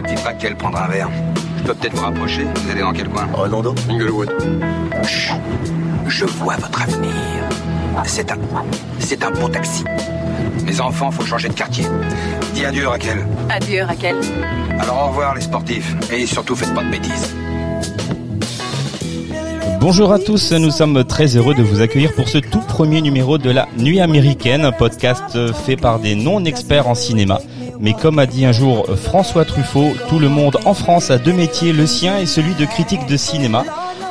La petite Raquel prendre un verre. Je peux peut-être vous rapprocher. Vous allez dans quel coin Redondo Inglewood. Chut. Je vois votre avenir. C'est un... C'est un beau taxi. Mes enfants, faut changer de quartier. Dis adieu, Raquel. Adieu, Raquel. Alors au revoir, les sportifs. Et surtout, faites pas de bêtises. Bonjour à tous, nous sommes très heureux de vous accueillir pour ce tout premier numéro de la Nuit américaine, un podcast fait par des non-experts en cinéma. Mais comme a dit un jour François Truffaut, tout le monde en France a deux métiers, le sien et celui de critique de cinéma.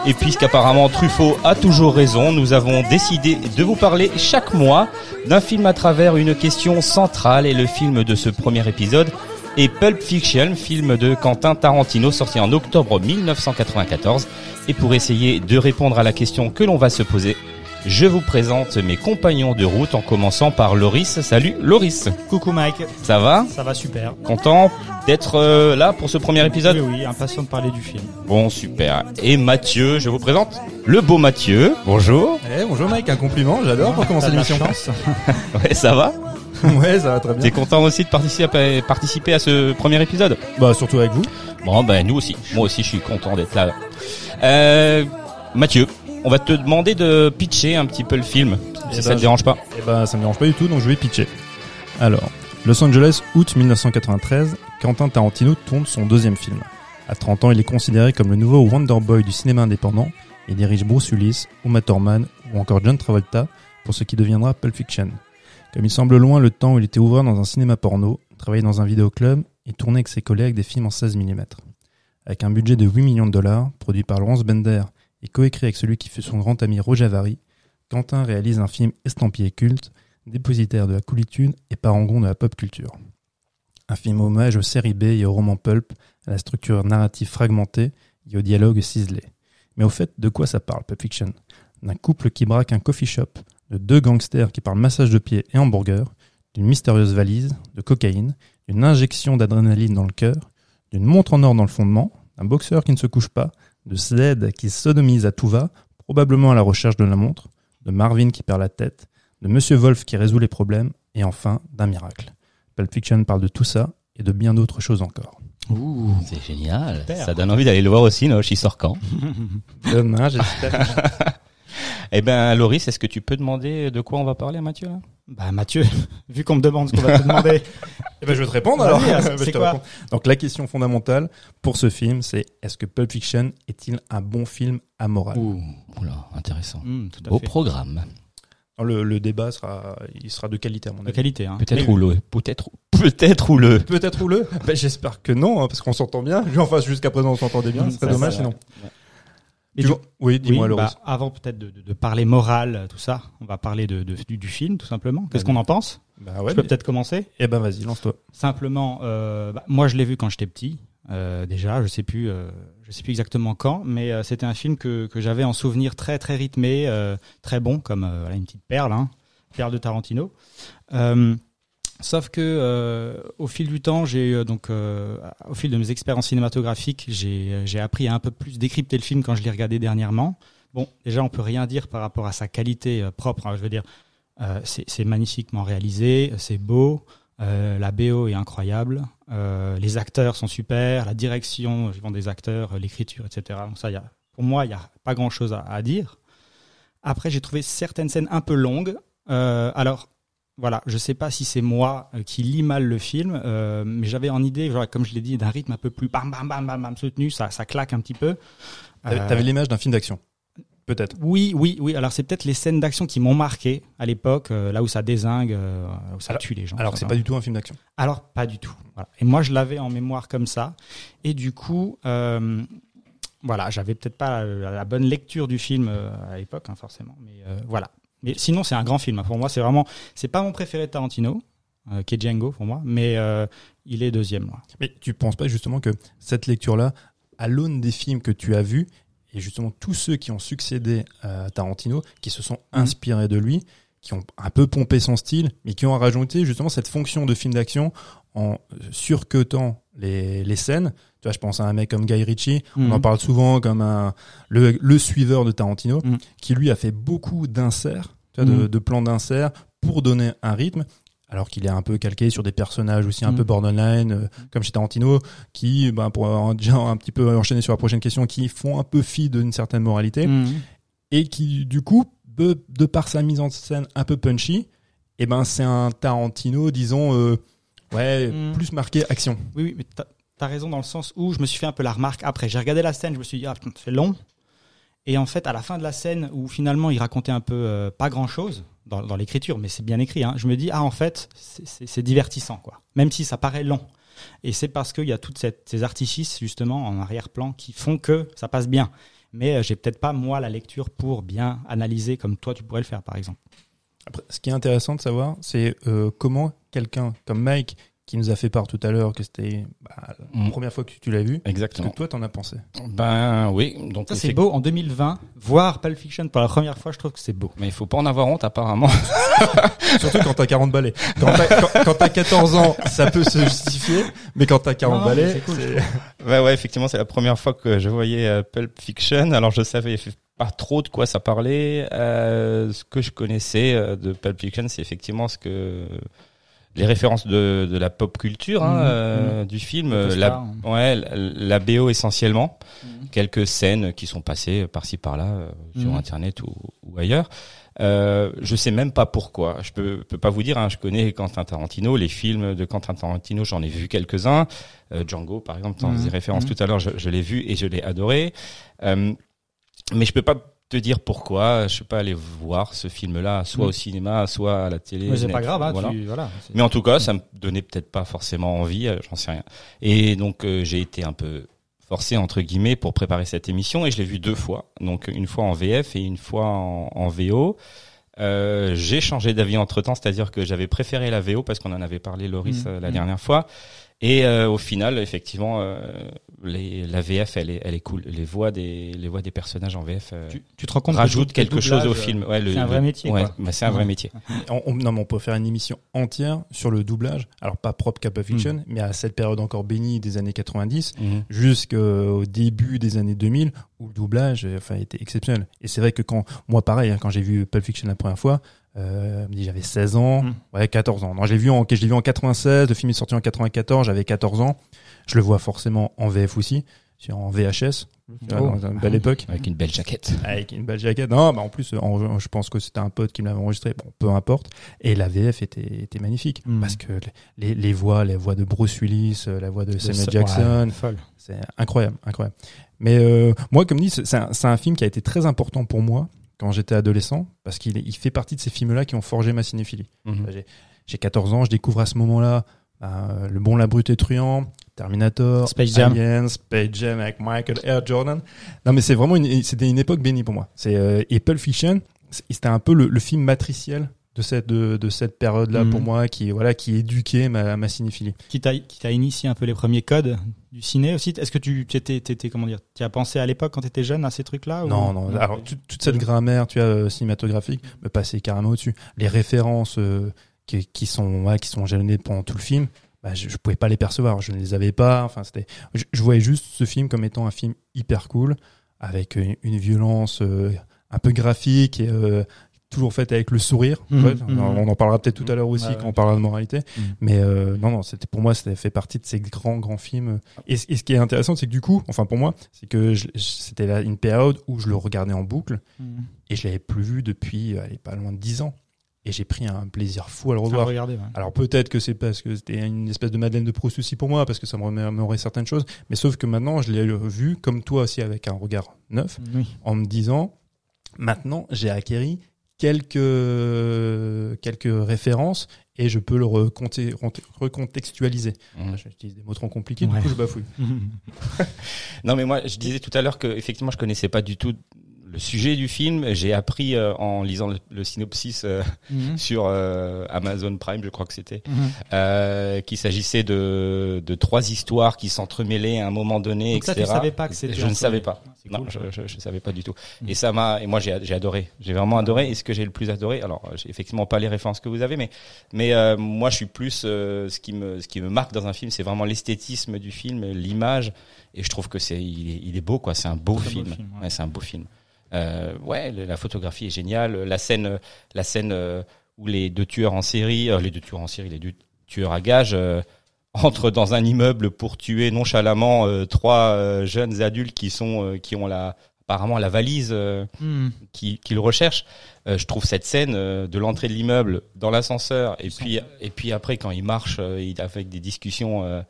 Et puisqu'apparemment Truffaut a toujours raison, nous avons décidé de vous parler chaque mois d'un film à travers une question centrale et le film de ce premier épisode est Pulp Fiction, film de Quentin Tarantino sorti en octobre 1994. Et pour essayer de répondre à la question que l'on va se poser, je vous présente mes compagnons de route en commençant par Loris. Salut Loris. Coucou Mike, Ça va ça va super. Content d'être euh, là pour ce premier épisode Oui, oui, impatient de parler du film. Bon, super. Et Mathieu, je vous présente le beau Mathieu. Bonjour. Eh, bonjour Mike, un compliment, j'adore pour commencer de la l'émission. Ouais, ça va ouais, ça va très T'es bien. content aussi de participer, participer à ce premier épisode? Bah surtout avec vous. Bon, ben nous aussi. Moi aussi, je suis content d'être là. Euh, Mathieu, on va te demander de pitcher un petit peu le film, si Eh ça ben, te dérange pas. Eh ben ça me dérange pas du tout, donc je vais pitcher. Alors, Los Angeles, août 1993, Quentin Tarantino tourne son deuxième film. À 30 ans, il est considéré comme le nouveau Wonder Boy du cinéma indépendant et dirige Bruce Willis, Uma Thurman ou encore John Travolta pour ce qui deviendra Pulp Fiction. Comme il semble loin le temps où il était ouvreur dans un cinéma porno, travaillait dans un vidéoclub et tournait avec ses collègues des films en 16 mm. Avec un budget de 8 millions de dollars, produit par Laurence Bender et coécrit avec celui qui fut son grand ami Roger Avary, Quentin réalise un film estampillé culte, dépositaire de la coolitude et parangon de la pop culture. Un film hommage aux séries B et au roman pulp, à la structure narrative fragmentée et au dialogue ciselé. Mais au fait, de quoi ça parle, Pulp Fiction? D'un couple qui braque un coffee shop, de deux gangsters qui parlent massage de pied et hamburger, d'une mystérieuse valise, de cocaïne, d'une injection d'adrénaline dans le cœur, d'une montre en or dans le fondement, d'un boxeur qui ne se couche pas, de Sled qui sodomise à tout va, probablement à la recherche de la montre, de Marvin qui perd la tête, de Monsieur Wolf qui résout les problèmes, et enfin d'un miracle. Pulp Fiction parle de tout ça et de bien d'autres choses encore. Ouh, c'est génial. Super. Ça donne envie d'aller le voir aussi, Noche, il sort quand? Demain, j'espère. Eh ben, Loris, est-ce que tu peux demander de quoi on va parler à Mathieu là? Bah Mathieu, vu qu'on me demande ce qu'on va te demander, Eh ben, je vais te répondre alors. Je c'est te quoi réponds. Donc la question fondamentale pour ce film, c'est est-ce que Pulp Fiction est-il un bon film amoral? Ouh, oula, intéressant. Hmm, tout à Au fait. programme. Le, le débat sera, il sera de qualité à mon De avis. qualité, hein. Peut-être le, peut-être, peut-être ou le. Peut-être ou le ben, J'espère que non, hein, parce qu'on s'entend bien. Lui, enfin, jusqu'à présent, on s'entendait bien. Ce serait ça, dommage sinon. Du- Oui, dis-moi, oui, bah, avant peut-être de, de- de parler morale, tout ça, on va parler de, du, du film, tout simplement. Qu'est-ce qu'on en pense? Bah ouais. Je peux mais- peut-être commencer Eh ben, vas-y, lance-toi. Simplement, euh, bah, moi je l'ai vu quand j'étais petit. euh, déjà, je sais plus, euh, je sais plus exactement quand, mais euh, c'était un film que, que j'avais en souvenir très très rythmé, très bon, comme voilà, une petite perle, hein, perle de Tarantino. Euh, sauf que euh, au fil du temps, j'ai euh, donc euh, au fil de mes expériences cinématographiques, j'ai j'ai appris à un peu plus décrypter le film quand je l'ai regardé dernièrement. Bon, déjà, on peut rien dire par rapport à sa qualité euh, propre. hein, je veux dire, euh, c'est magnifiquement réalisé, c'est beau. Euh, la BO est incroyable, euh, les acteurs sont super, la direction vivant des acteurs, euh, l'écriture, etc. Donc ça, y a, pour moi, il n'y a pas grand-chose à, à dire. Après, j'ai trouvé certaines scènes un peu longues. Euh, alors, voilà, je sais pas si c'est moi euh, qui lis mal le film, euh, mais j'avais en idée, genre, comme je l'ai dit, d'un rythme un peu plus bam bam bam bam, bam soutenu, ça, ça claque un petit peu. T'avais Euh, t'avais l'image d'un film d'action. Peut-être. oui, oui, oui. Alors c'est peut-être les scènes d'action qui m'ont marqué à l'époque, euh, là où ça désingue, où ça Alors- tue les gens. Alors, c'est pas du tout un film d'action. alors, pas du tout. Voilà. Et moi, je l'avais en mémoire comme ça. Et du coup, voilà, j'avais peut-être pas la, la bonne lecture du film à l'époque, hein, forcément. Mais voilà. Mais sinon, c'est un grand film. Pour moi, c'est vraiment, c'est pas mon préféré de Tarantino, euh, qui est Django pour moi, mais euh, il est deuxième. Mais tu penses pas justement que cette lecture-là, à l'aune des films que tu as vus, et justement tous ceux qui ont succédé à Tarantino, qui se sont inspirés de lui, qui ont un peu pompé son style, mais qui ont rajouté justement cette fonction de film d'action en surcutant les, les scènes. Tu vois, je pense à un mec comme Guy Ritchie, on Mhm. en parle souvent comme un, le, le suiveur de Tarantino, Mhm. qui lui a fait beaucoup d'inserts, de, Mhm. de plans d'inserts pour donner un rythme. alors qu'il est un peu calqué sur des personnages aussi un peu borderline, euh, comme chez Tarantino, qui, ben, pour déjà un petit peu enchaîner sur la prochaine question, qui font un peu fi d'une certaine moralité et qui, du coup, de, de par sa mise en scène un peu punchy, et ben c'est un Tarantino, disons, euh, ouais, Mm. plus marqué action. Oui, oui, mais t'as as raison dans le sens où je me suis fait un peu la remarque après. J'ai regardé la scène, je me suis dit, ah putain, c'est long. Et en fait, à la fin de la scène où finalement il racontait un peu euh, pas grand chose dans, dans l'écriture, mais c'est bien écrit, hein, je me dis, ah en fait, c'est- divertissant, quoi. Même si ça paraît long. Et c'est parce qu'il y a toutes cette- ces artifices, justement, en arrière-plan qui font que ça passe bien. Mais euh, j'ai peut-être pas, moi, la lecture pour bien analyser comme toi, tu pourrais le faire, par exemple. Après, ce qui est intéressant de savoir, c'est euh, comment quelqu'un comme Mike, qui nous a fait part tout à l'heure que c'était bah, la Mm. première fois que tu l'as vu, Exactement. que toi t'en as pensé Ben oui, donc Ça, c'est beau. En 2020, voir Pulp Fiction pour la première fois, je trouve que c'est beau. Mais il faut pas en avoir honte apparemment. Surtout quand t'as 40 balais. Quand t'as, quand, quand t'as 14 ans, ça peut se justifier, mais quand t'as 40 Non, balais, c'est cool, ouais, ouais, effectivement, c'est la première fois que je voyais euh, Pulp Fiction. Alors je savais pas trop de quoi ça parlait. Euh, ce que je connaissais euh, de Pulp Fiction, c'est effectivement ce que les références de, de la pop culture hein, Mhm, euh, du film, la, stars. ouais, la, la BO essentiellement, Mhm. quelques scènes qui sont passées par-ci par-là euh, sur Mhm. internet ou, ou ailleurs. Euh, je sais même pas pourquoi. Je peux, peux pas vous dire. Hein, je connais Quentin Tarantino, les films de Quentin Tarantino, j'en ai vu quelques-uns. Euh, Django, par exemple, t'en Mhm. faisais référence Mhm. tout à l'heure, je, je l'ai vu et je l'ai adoré. Euh, mais je peux pas te dire pourquoi. Je suis pas allé voir ce film-là, soit Mhm. au cinéma, soit à la télé. Mais c'est pas grave, hein, voilà. tu- voilà. Mais en tout cas, ça me donnait peut-être pas forcément envie, euh, j'en sais rien. Et donc euh, j'ai été un peu forcé entre guillemets pour préparer cette émission et je l'ai vu deux fois, donc une fois en VF et une fois en, en VO. Euh, j'ai changé d'avis entre temps, c'est-à-dire que j'avais préféré la VO parce qu'on en avait parlé Loris euh, la dernière fois. Et euh, au final, effectivement, euh, les, la VF, elle est, elle est cool. Les voix des, les voix des personnages en VF euh, tu, tu te rends compte que rajoutent le quelque doublage, chose au film. Ouais, le- c'est un vrai métier, Ouais, bah, c'est un vrai métier. on, on- non, mais on peut faire une émission entière sur le doublage. Alors pas propre Cap Fiction, Mm. mais à cette période encore bénie des années 90 Mhm. jusqu'au début des années 2000 où le doublage euh, enfin était exceptionnel. Et c'est vrai que quand moi pareil, hein, quand j'ai vu Pulp Fiction la première fois, euh, j'avais 16 ans, Mm. ouais 14 ans. Non, je l'ai vu en je l'ai vu en 96, le film est sorti en 94, j'avais 14 ans. Je le vois forcément en VF aussi, en VHS, Oh. dans une belle époque. Avec une belle jaquette. Avec une belle jaquette. Non, bah en plus, en- je pense que c'était un pote qui me l'avait enregistré. Bon, peu importe. Et la VF était, était magnifique. Mm. Parce que les, les voix, les voix de Bruce Willis, euh, la voix de Samuel Jackson, ouais, c'est incroyable, incroyable. Mais euh, moi, comme dit, c'est un, film qui a été très important pour moi quand j'étais adolescent, parce qu'il il fait partie de ces films-là qui ont forgé ma cinéphilie. Mhm. J'ai- J'ai 14 ans, je découvre à ce moment-là euh, Le Bon, la Brute et Truand, Terminator, Space Jam. Aliens, Space Jam avec Michael Air Jordan. Non, mais c'est vraiment une, c'était une époque bénie pour moi. C'est euh, et Pulp Fiction, c'était un peu le, le film matriciel de cette de, de cette période-là Mhm. pour moi, qui voilà, qui éduquait ma, ma cinéphilie. Qui t'a qui t'a initié un peu les premiers codes du ciné aussi? Est-ce que tu tu étais, t'étais- comment dire, tu as pensé à l'époque quand tu étais jeune à ces trucs-là ou- Non, non. Alors toute, toute cette grammaire, tu as euh, cinématographique, me passait carrément au-dessus. Les références euh, qui, qui sont ouais, qui sont jalonnées pendant tout le film, bah, je, je pouvais pas les percevoir. Je ne les avais pas. Enfin, c'était. Je, je voyais juste ce film comme étant un film hyper cool, avec une, une violence euh, un peu graphique et euh, toujours faite avec le sourire. Mhm. on en parlera peut-être tout à l'heure aussi ouais. quand on parlera de moralité. Mhm. Mais euh, non, non, c'était pour moi, c'était fait partie de ces grands, grands films. Et, ce- et ce qui est intéressant, c'est que du coup, enfin pour moi, c'est que c'était là une période où je le regardais en boucle Mhm. et je l'avais plus vu depuis, euh, allez, pas loin de 10 ans. Et j'ai pris un plaisir fou à le revoir. ouais. Alors peut-être que c'est parce que c'était une espèce de Madeleine de Proust aussi pour moi, parce que ça me remémorait certaines choses. Mais sauf que maintenant, je l'ai vu comme toi aussi avec un regard neuf, Oui. en me disant, maintenant, j'ai acquéri quelques quelques références et je peux le recontextualiser. Mhm. J'utilise des mots trop compliqués, Ouais. du coup je bafouille. Non, mais moi, je disais tout à l'heure que effectivement, je connaissais pas du tout le sujet du film. J'ai appris euh, en lisant le, le synopsis euh, Mhm. sur euh, Amazon Prime, je crois que c'était, Mhm. euh, qu'il s'agissait de, de trois histoires qui s'entremêlaient à un moment donné, Donc ça, etc. tu savais pas que c'était Je ne savais pas. Non, je, ça. je, je savais pas du tout. Mm. Et ça m'a, et moi j'ai, adoré. J'ai vraiment adoré. Et ce que j'ai le plus adoré, alors j'ai effectivement pas les références que vous avez, mais, mais euh, moi je suis plus, euh, ce qui me, ce qui me marque dans un film, c'est vraiment l'esthétisme du film, l'image. Et je trouve que c'est, il est, il est beau, quoi. C'est un beau film. film, ouais. Ouais, c'est un beau film. Euh, ouais, la photographie est géniale. La scène, la scène euh, où les deux tueurs en série, euh, les deux tueurs en série, les deux tueurs à gages euh, entrent dans un immeuble pour tuer nonchalamment trois jeunes adultes qui sont qui ont la apparemment la valise euh, qui recherche. Euh, je trouve cette scène euh, de l'entrée de l'immeuble dans l'ascenseur et puis et puis après quand il marche, il avec des discussions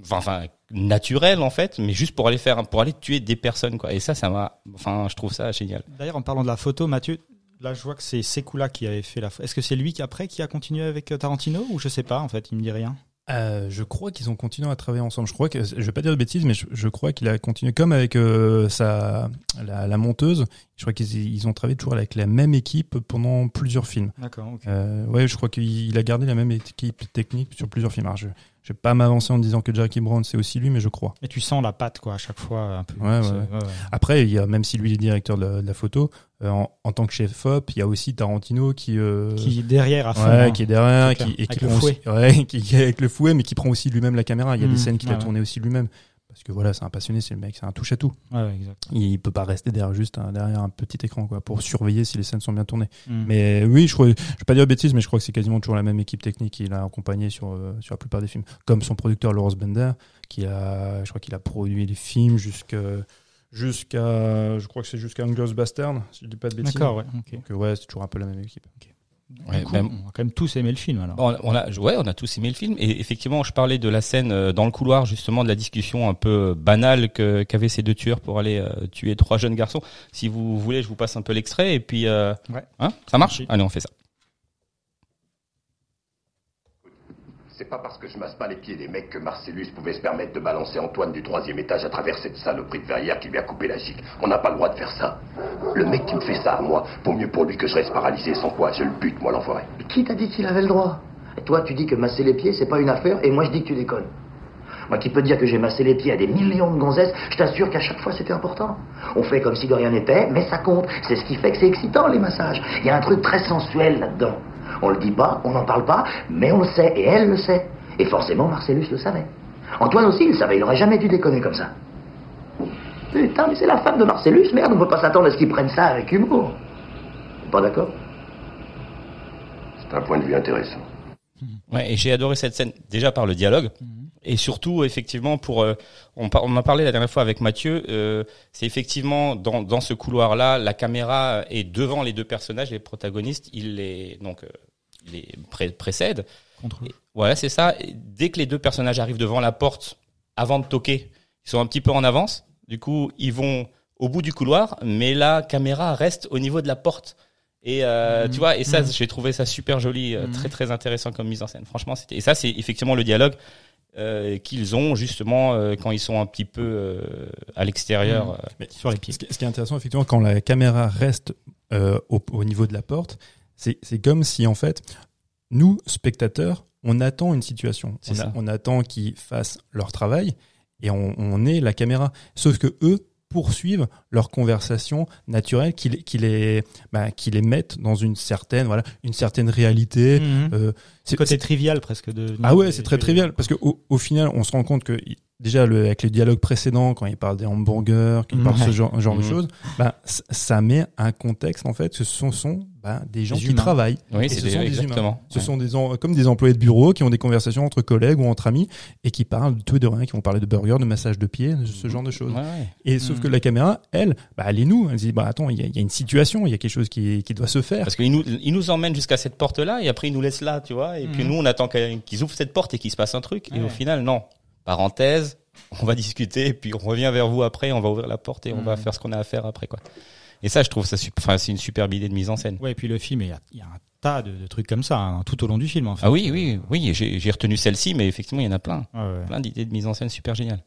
enfin, enfin naturelles en fait, mais juste pour aller faire pour aller tuer des personnes quoi. Et ça, ça m'a, enfin, je trouve ça génial. D'ailleurs, en parlant de la photo, Mathieu, là, je vois que c'est Sekula qui avait fait la photo. Est-ce que c'est lui qui, après, qui a continué avec euh, Tarantino ou je sais pas, en fait, il me dit rien? Euh, je crois qu'ils ont continué à travailler ensemble. Je crois que je vais pas dire de bêtises, mais je, je crois qu'il a continué comme avec euh, sa la, la monteuse. Je crois qu'ils ils ont travaillé toujours avec la même équipe pendant plusieurs films. D'accord, ok. Euh, ouais, je crois qu'il il a gardé la même équipe technique sur plusieurs films. Alors, je je vais pas m'avancer en disant que Jackie Brown c'est aussi lui, mais je crois. Et tu sens la patte, quoi, à chaque fois, un peu. Ouais, C'est- ouais. Après, il y a même si lui est directeur de la, de la photo, euh, en, en tant que chef op, il y a aussi Tarantino qui euh, Qui est derrière à fond. ouais, hein. qui est derrière, qui, et qui Avec le prend aussi, ouais, qui, qui est avec le fouet, mais qui prend aussi lui-même la caméra. Il y a des scènes qu'il ouais, a tourné aussi lui-même. Parce que voilà, c'est un passionné, c'est le mec, c'est un touche à tout. Ouais, ouais. Il peut pas rester derrière juste un, derrière un petit écran quoi pour surveiller si les scènes sont bien tournées. Hmm. Mais oui, je crois, je vais pas dire de bêtises, mais je crois que c'est quasiment toujours la même équipe technique qui l'a accompagné sur euh, sur la plupart des films. Comme son producteur Lawrence Bender, qui a, je crois qu'il a produit les films jusqu'à jusqu'à, je crois que c'est jusqu'à Bastard, si je dis pas de bêtises. D'accord, ouais. Donc euh, ouais, c'est toujours un peu la même équipe. Ouais, coup, On a quand même tous aimé le film, alors. On, on a, ouais, on a tous aimé le film et effectivement, je parlais de la scène euh, dans le couloir justement de la discussion un peu banale que qu'avaient ces deux tueurs pour aller euh, tuer trois jeunes garçons. Si vous voulez, je vous passe un peu l'extrait et puis, euh, Ouais. hein, ça marche? Allez, on fait ça. C'est pas parce que je masse pas les pieds des mecs que Marcellus pouvait se permettre de balancer Antoine du troisième étage à travers cette saloperie de verrière qui lui a coupé la gigue. On n'a pas le droit de faire ça. Le mec qui me fait ça à moi, vaut mieux pour lui que je reste paralysé sans quoi je le bute, moi l'enfoiré. Qui t'a dit qu'il avait le droit? Et toi, tu dis que masser les pieds, c'est pas une affaire, et moi, je dis que tu déconnes. Moi qui peux dire que j'ai massé les pieds à des millions de gonzesses, je t'assure qu'à chaque fois, c'était important. On fait comme si de rien n'était, mais ça compte. C'est ce qui fait que c'est excitant, les massages. Il y a un truc très sensuel là-dedans. On le dit pas, on n'en parle pas, mais on le sait, et elle le sait. Et forcément, Marcellus le savait. Antoine aussi, il le savait, il aurait jamais dû déconner comme ça. Putain, mais c'est la femme de Marcellus, merde, on peut pas s'attendre à ce qu'ils prennent ça avec humour. Pas d'accord? C'est un point de vue intéressant. Ouais, et j'ai adoré cette scène déjà par le dialogue et surtout effectivement pour euh, on, on en parlé la dernière fois avec Mathieu euh, c'est effectivement dans, dans ce couloir là la caméra est devant les deux personnages les protagonistes il les donc euh, les pré- précède Contre voilà c'est ça Et dès que les deux personnages arrivent devant la porte avant de toquer ils sont un petit peu en avance du coup ils vont au bout du couloir mais la caméra reste au niveau de la porte et euh, Mhm. tu vois et ça Mhm. j'ai trouvé ça super joli euh, Mhm. très très intéressant comme mise en scène franchement c'était et ça c'est effectivement le dialogue euh, qu'ils ont justement euh, quand ils sont un petit peu euh, à l'extérieur. Mais Sur les pieds. Ce qui, ce qui est intéressant, effectivement, quand la caméra reste euh, au, au niveau de la porte, c'est comme si, en fait, nous, spectateurs, on attend une situation. On, a- ça. on attend qu'ils fassent leur travail et on, on est la caméra. Sauf que eux poursuivent leur conversation naturelle, qui, les- qui, les, bah, qui les mettent dans une certaine, voilà, une certaine réalité. Mhm. Euh, C'est côté trivial presque de. ah ouais, c'est très trivial parce que au, au final, on se rend compte que il- déjà le, avec les dialogues précédents, quand il parle des hamburgers, qu'il parle de ce genre, de Mhm. choses, bah, ça met un contexte en fait. Ce sont, sont bah, des gens Des qui humains. travaillent. oui ce des- sont des exactement Ce Ouais. sont des comme des employés de bureau qui ont des conversations entre collègues ou entre amis et qui parlent de tout et de rien, qui vont parler de burgers, de massage de pieds, ce genre de choses. Ouais, ouais. Et sauf Mhm. que la caméra, elle, bah, elle est nous. Elle dit bah attends, il y a, il y a une situation, il y a quelque chose qui, qui doit se faire. parce qu'ils nous ils nous emmènent jusqu'à cette porte là et après ils nous laissent là tu vois et puis Mhm. nous on attend qu'ils ouvrent cette porte et qu'il se passe un truc et au final non parenthèse on va discuter et puis on revient vers vous après on va ouvrir la porte et on va Mhm. faire ce qu'on a à faire après quoi et ça je trouve ça c'est une superbe idée de mise en scène Ouais, et puis le film, il y y a un tas de, de trucs comme ça hein, tout au long du film. En fait. Ah oui, oui, oui, j'ai j'ai retenu celle-ci, mais effectivement, il y en a plein. Ouais. Plein d'idées de mise en scène super géniales.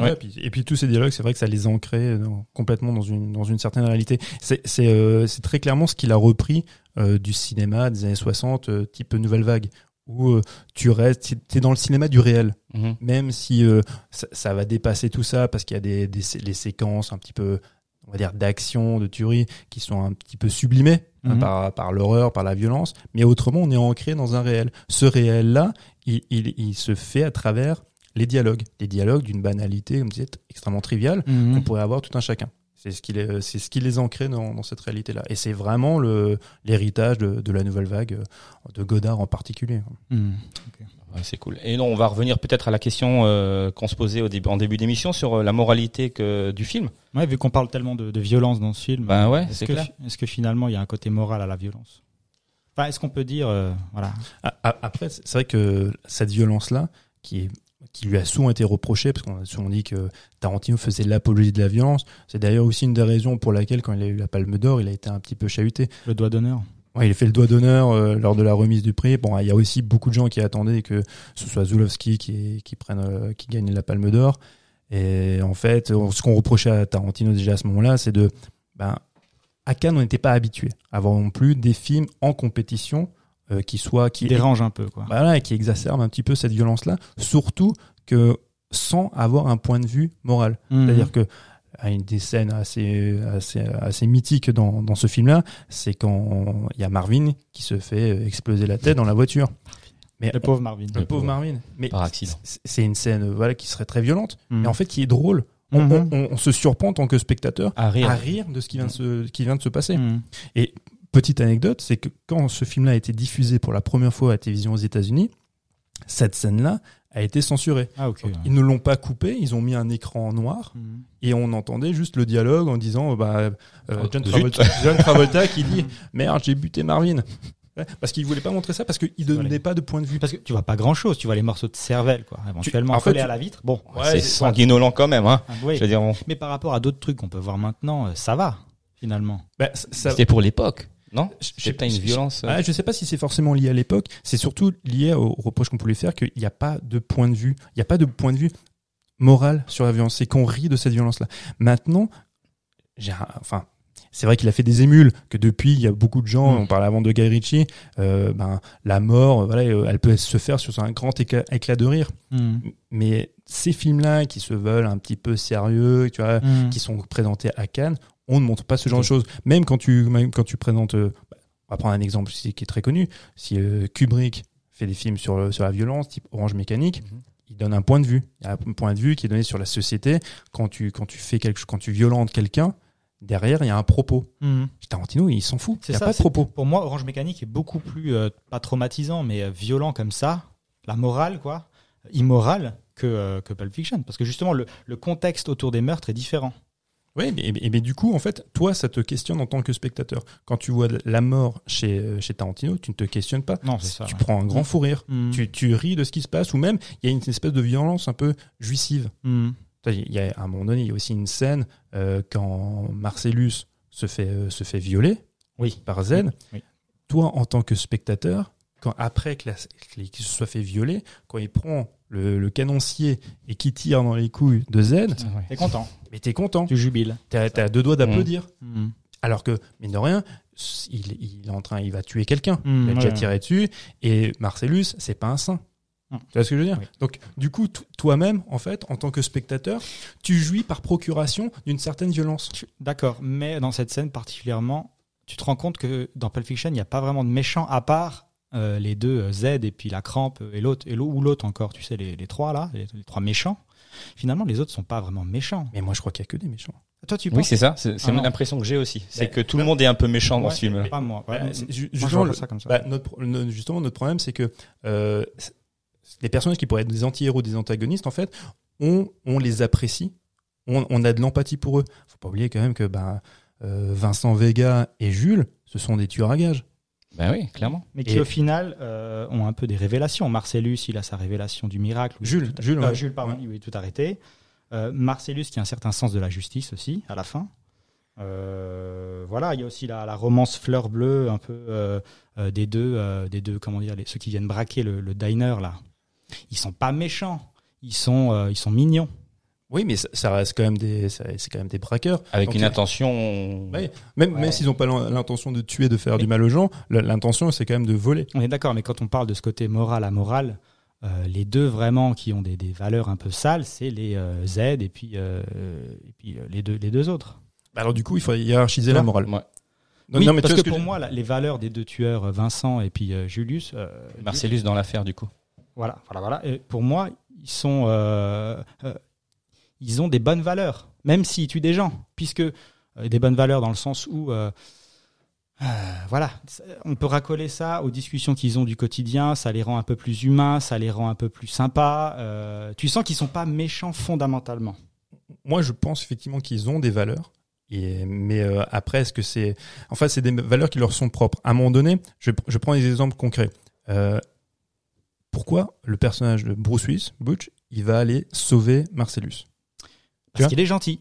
Ouais, Ouais. et, puis, et puis tous ces dialogues, c'est vrai que ça les ancrait dans- complètement dans une dans une certaine réalité. C'est c'est euh, c'est très clairement ce qu'il a repris euh, du cinéma des années 60, euh, type nouvelle vague, où euh, tu restes, t'es dans le cinéma du réel, Mhm. même si euh, ça, ça va dépasser tout ça parce qu'il y a des, des les séquences un petit peu, on va dire d'action, de tuerie, qui sont un petit peu sublimées hein, Mhm. par par l'horreur, par la violence, mais autrement on est ancré dans un réel. Ce réel là, il, il, il se fait à travers les dialogues, des dialogues d'une banalité, comme je disais, extrêmement triviale, Mhm. qu'on pourrait avoir tout un chacun. C'est ce qui les, c'est ce qui les ancrait dans, dans cette réalité-là. Et c'est vraiment le, l'héritage de, de la nouvelle vague, euh, de Godard en particulier. Ouais, c'est cool. Et non, on va revenir peut-être à la question euh, qu'on se posait au début, en début d'émission sur euh, la moralité que, du film. Ouais, vu qu'on parle tellement de, de violence dans ce film, Ben ouais, est-ce c'est que, clair. est-ce que finalement il y a un côté moral à la violence? Enfin, est-ce qu'on peut dire, euh, voilà, Après, c'est c'est vrai que cette violence-là, qui, est, qui lui a souvent été reprochée, parce qu'on a souvent dit que Tarantino faisait l'apologie de la violence, c'est d'ailleurs aussi une des raisons pour laquelle, quand il a eu la Palme d'Or, il a été un petit peu chahuté. le doigt d'honneur Ouais, il a fait le doigt d'honneur euh, lors de la remise du prix. Bon, il y a aussi beaucoup de gens qui attendaient que ce soit Zulowski qui, qui prenne, euh, qui gagne la Palme d'Or. Et en fait, ce qu'on reprochait à Tarantino déjà à ce moment-là, c'est de, ben, à Cannes, on n'était pas habitué à avoir non plus des films en compétition euh, qui soient, qui dérange un peu, quoi. voilà, et qui exacerbe un petit peu cette violence-là, surtout que sans avoir un point de vue moral. Mhm. C'est-à-dire que à une des scènes assez, assez, assez mythiques dans, dans ce film-là, c'est quand il y a Marvin qui se fait exploser la tête dans la voiture. Mais le pauvre Marvin. le pauvre Marvin. Mais Par accident. c'est- une scène voilà, qui serait très violente, Mhm. mais en fait qui est drôle. On, on- on se surprend en tant que spectateur À rire. à rire de ce qui vient de se, qui vient de se passer. Mhm. Petite anecdote, c'est que quand ce film-là a été diffusé pour la première fois à la télévision aux États-Unis, cette scène-là a été censurée. Ah. Donc, ils ne l'ont pas coupé, ils ont mis un écran noir Mhm. et on entendait juste le dialogue en disant bah, euh, Oh, John. Travolta, John Travolta qui dit merde j'ai buté Marvin. Parce qu'il voulait pas montrer ça parce qu'il donnait Allez. pas de point de vue. Parce que tu vois pas grand chose, tu vois les morceaux de cervelle, quoi, éventuellement collés tu- à la vitre. Bon, Ouais, c'est sanguinolent quand même, hein. ah, oui. Je veux dire, on- Mais par rapport à d'autres trucs qu'on peut voir maintenant, euh, ça va, finalement. Bah, ça- c'était pour l'époque, non je- je- C'était pas une je- violence. euh, Ouais, je sais pas si c'est forcément lié à l'époque, c'est surtout lié au reproche qu'on pouvait faire qu'il n'y a pas de point de vue, il n'y a pas de point de vue moral sur la violence, c'est qu'on rit de cette violence-là. Maintenant, j'ai, enfin, c'est vrai qu'il a fait des émules, que depuis, il y a beaucoup de gens, Mm. on parlait avant de Guy Ritchie, euh, ben, la mort, voilà, euh, elle peut se faire sur un grand éclat, éclat de rire. Mhm. Mais ces films-là, qui se veulent un petit peu sérieux, tu vois, Mhm. qui sont présentés à Cannes, on ne montre pas ce genre de choses. Même quand tu, même quand tu présentes, euh, bah, on va prendre un exemple qui est très connu. Si euh, Kubrick fait des films sur, le- sur la violence, type Orange Mécanique, Mhm. il donne un point de vue. Il y a un point de vue qui est donné sur la société. Quand tu, quand tu fais quelque chose, quand tu violentes quelqu'un, derrière, il y a un propos. Mhm. Tarantino, il s'en fout. Il n'y a ça, pas de propos. Pour moi, Orange Mécanique est beaucoup plus, euh, pas traumatisant, mais euh, violent comme ça, la morale, quoi, immoral, que, euh, que Pulp Fiction. Parce que justement, le, le contexte autour des meurtres est différent. Oui, mais, mais- mais du coup, en fait, toi, ça te questionne en tant que spectateur. Quand tu vois la mort chez, euh, chez Tarantino, tu ne te questionnes pas. Non, c'est ça. tu ouais. prends un grand Mhm. fou rire. Mhm. Tu, tu ris de ce qui se passe, ou même, il y a une espèce de violence un peu jouissive. Mhm. Il y a, à un moment donné, il y a aussi une scène euh, quand Marcellus se fait, euh, se fait violer Oui. par Z. Oui. Toi, en tant que spectateur, quand après qu'il se soit fait violer, quand il prend le, le canoncier et qui tire dans les couilles de Z, ouais. T'es content. mais t'es content. Tu jubiles. T'as deux doigts d'applaudir. Mhm. Alors que, mine de rien, il, il est en train, il va tuer quelqu'un. Mhm, il a déjà ouais. tiré dessus. Et Marcellus, c'est pas un saint. Mhm. Tu vois ce que je veux dire? Oui. Donc, du coup, toi-même, en fait, en tant que spectateur, tu jouis par procuration d'une certaine violence. D'accord, mais dans cette scène particulièrement, tu te rends compte que dans Pulp Fiction, il n'y a pas vraiment de méchants à part euh, les deux euh, Z et puis la crampe et l'autre et ou l'autre encore, tu sais les, les trois là, les, les trois méchants. Finalement, les autres sont pas vraiment méchants. Mais moi, je crois qu'il y a que des méchants. Toi, tu Oui, c'est ça. C'est c'est Ah l'impression que j'ai aussi. C'est Mais- que tout le monde est un peu méchant dans ce film. Pas moi. Ouais, Bah, c'est moi, justement, ça comme ça. bah, notre, justement, notre problème, c'est que euh, les personnages qui pourraient être des anti-héros, des antagonistes, en fait, on, on les apprécie, on, on a de l'empathie pour eux. Faut pas oublier quand même que bah, euh, Vincent Vega et Jules, ce sont des tueurs à gages. Ben oui, clairement. mais qui et- au final euh, ont un peu des révélations. Marcellus, il a sa révélation du miracle. Jules, tout- Jules, euh, ouais. Jules, pardon, il est tout arrêté. Euh, Marcellus qui a un certain sens de la justice aussi à la fin. Euh, voilà, il y a aussi la, la romance fleur bleue un peu euh, euh, des deux, euh, des deux, comment dire, les, ceux qui viennent braquer le, le diner là. Ils sont pas méchants, ils sont, euh, ils sont mignons. Oui, mais ça, ça reste quand même des, c'est quand même des braqueurs. Avec Donc, une intention. Ouais. Même, Ouais. même s'ils n'ont pas l'in- l'intention de tuer, de faire du mal aux gens, l'intention, c'est quand même de voler. On est d'accord, mais quand on parle de ce côté moral à moral, euh, les deux vraiment qui ont des, des valeurs un peu sales, c'est les euh, Z et puis, euh, et puis euh, les, deux, les deux autres. Alors du coup, il faut hiérarchiser la morale. Ouais. Non, oui, non, mais tu parce que, pour moi, les valeurs des deux tueurs, Vincent et puis euh, Julius, euh, Marcellus dans l'affaire, du coup. voilà, voilà, voilà. Et pour moi, ils sont, euh, euh, ils ont des bonnes valeurs, même s'ils tuent des gens, puisque euh, des bonnes valeurs dans le sens où euh, euh, voilà, on peut racoler ça aux discussions qu'ils ont du quotidien, ça les rend un peu plus humains, ça les rend un peu plus sympas. tu sens qu'ils sont pas méchants fondamentalement. Moi, je pense effectivement qu'ils ont des valeurs. Mais après, est-ce que c'est... Enfin, c'est des valeurs qui leur sont propres? À un moment donné, je, je prends des exemples concrets. Pourquoi le personnage de Bruce Willis, Butch, il va aller sauver Marcellus? Parce qu'il est gentil.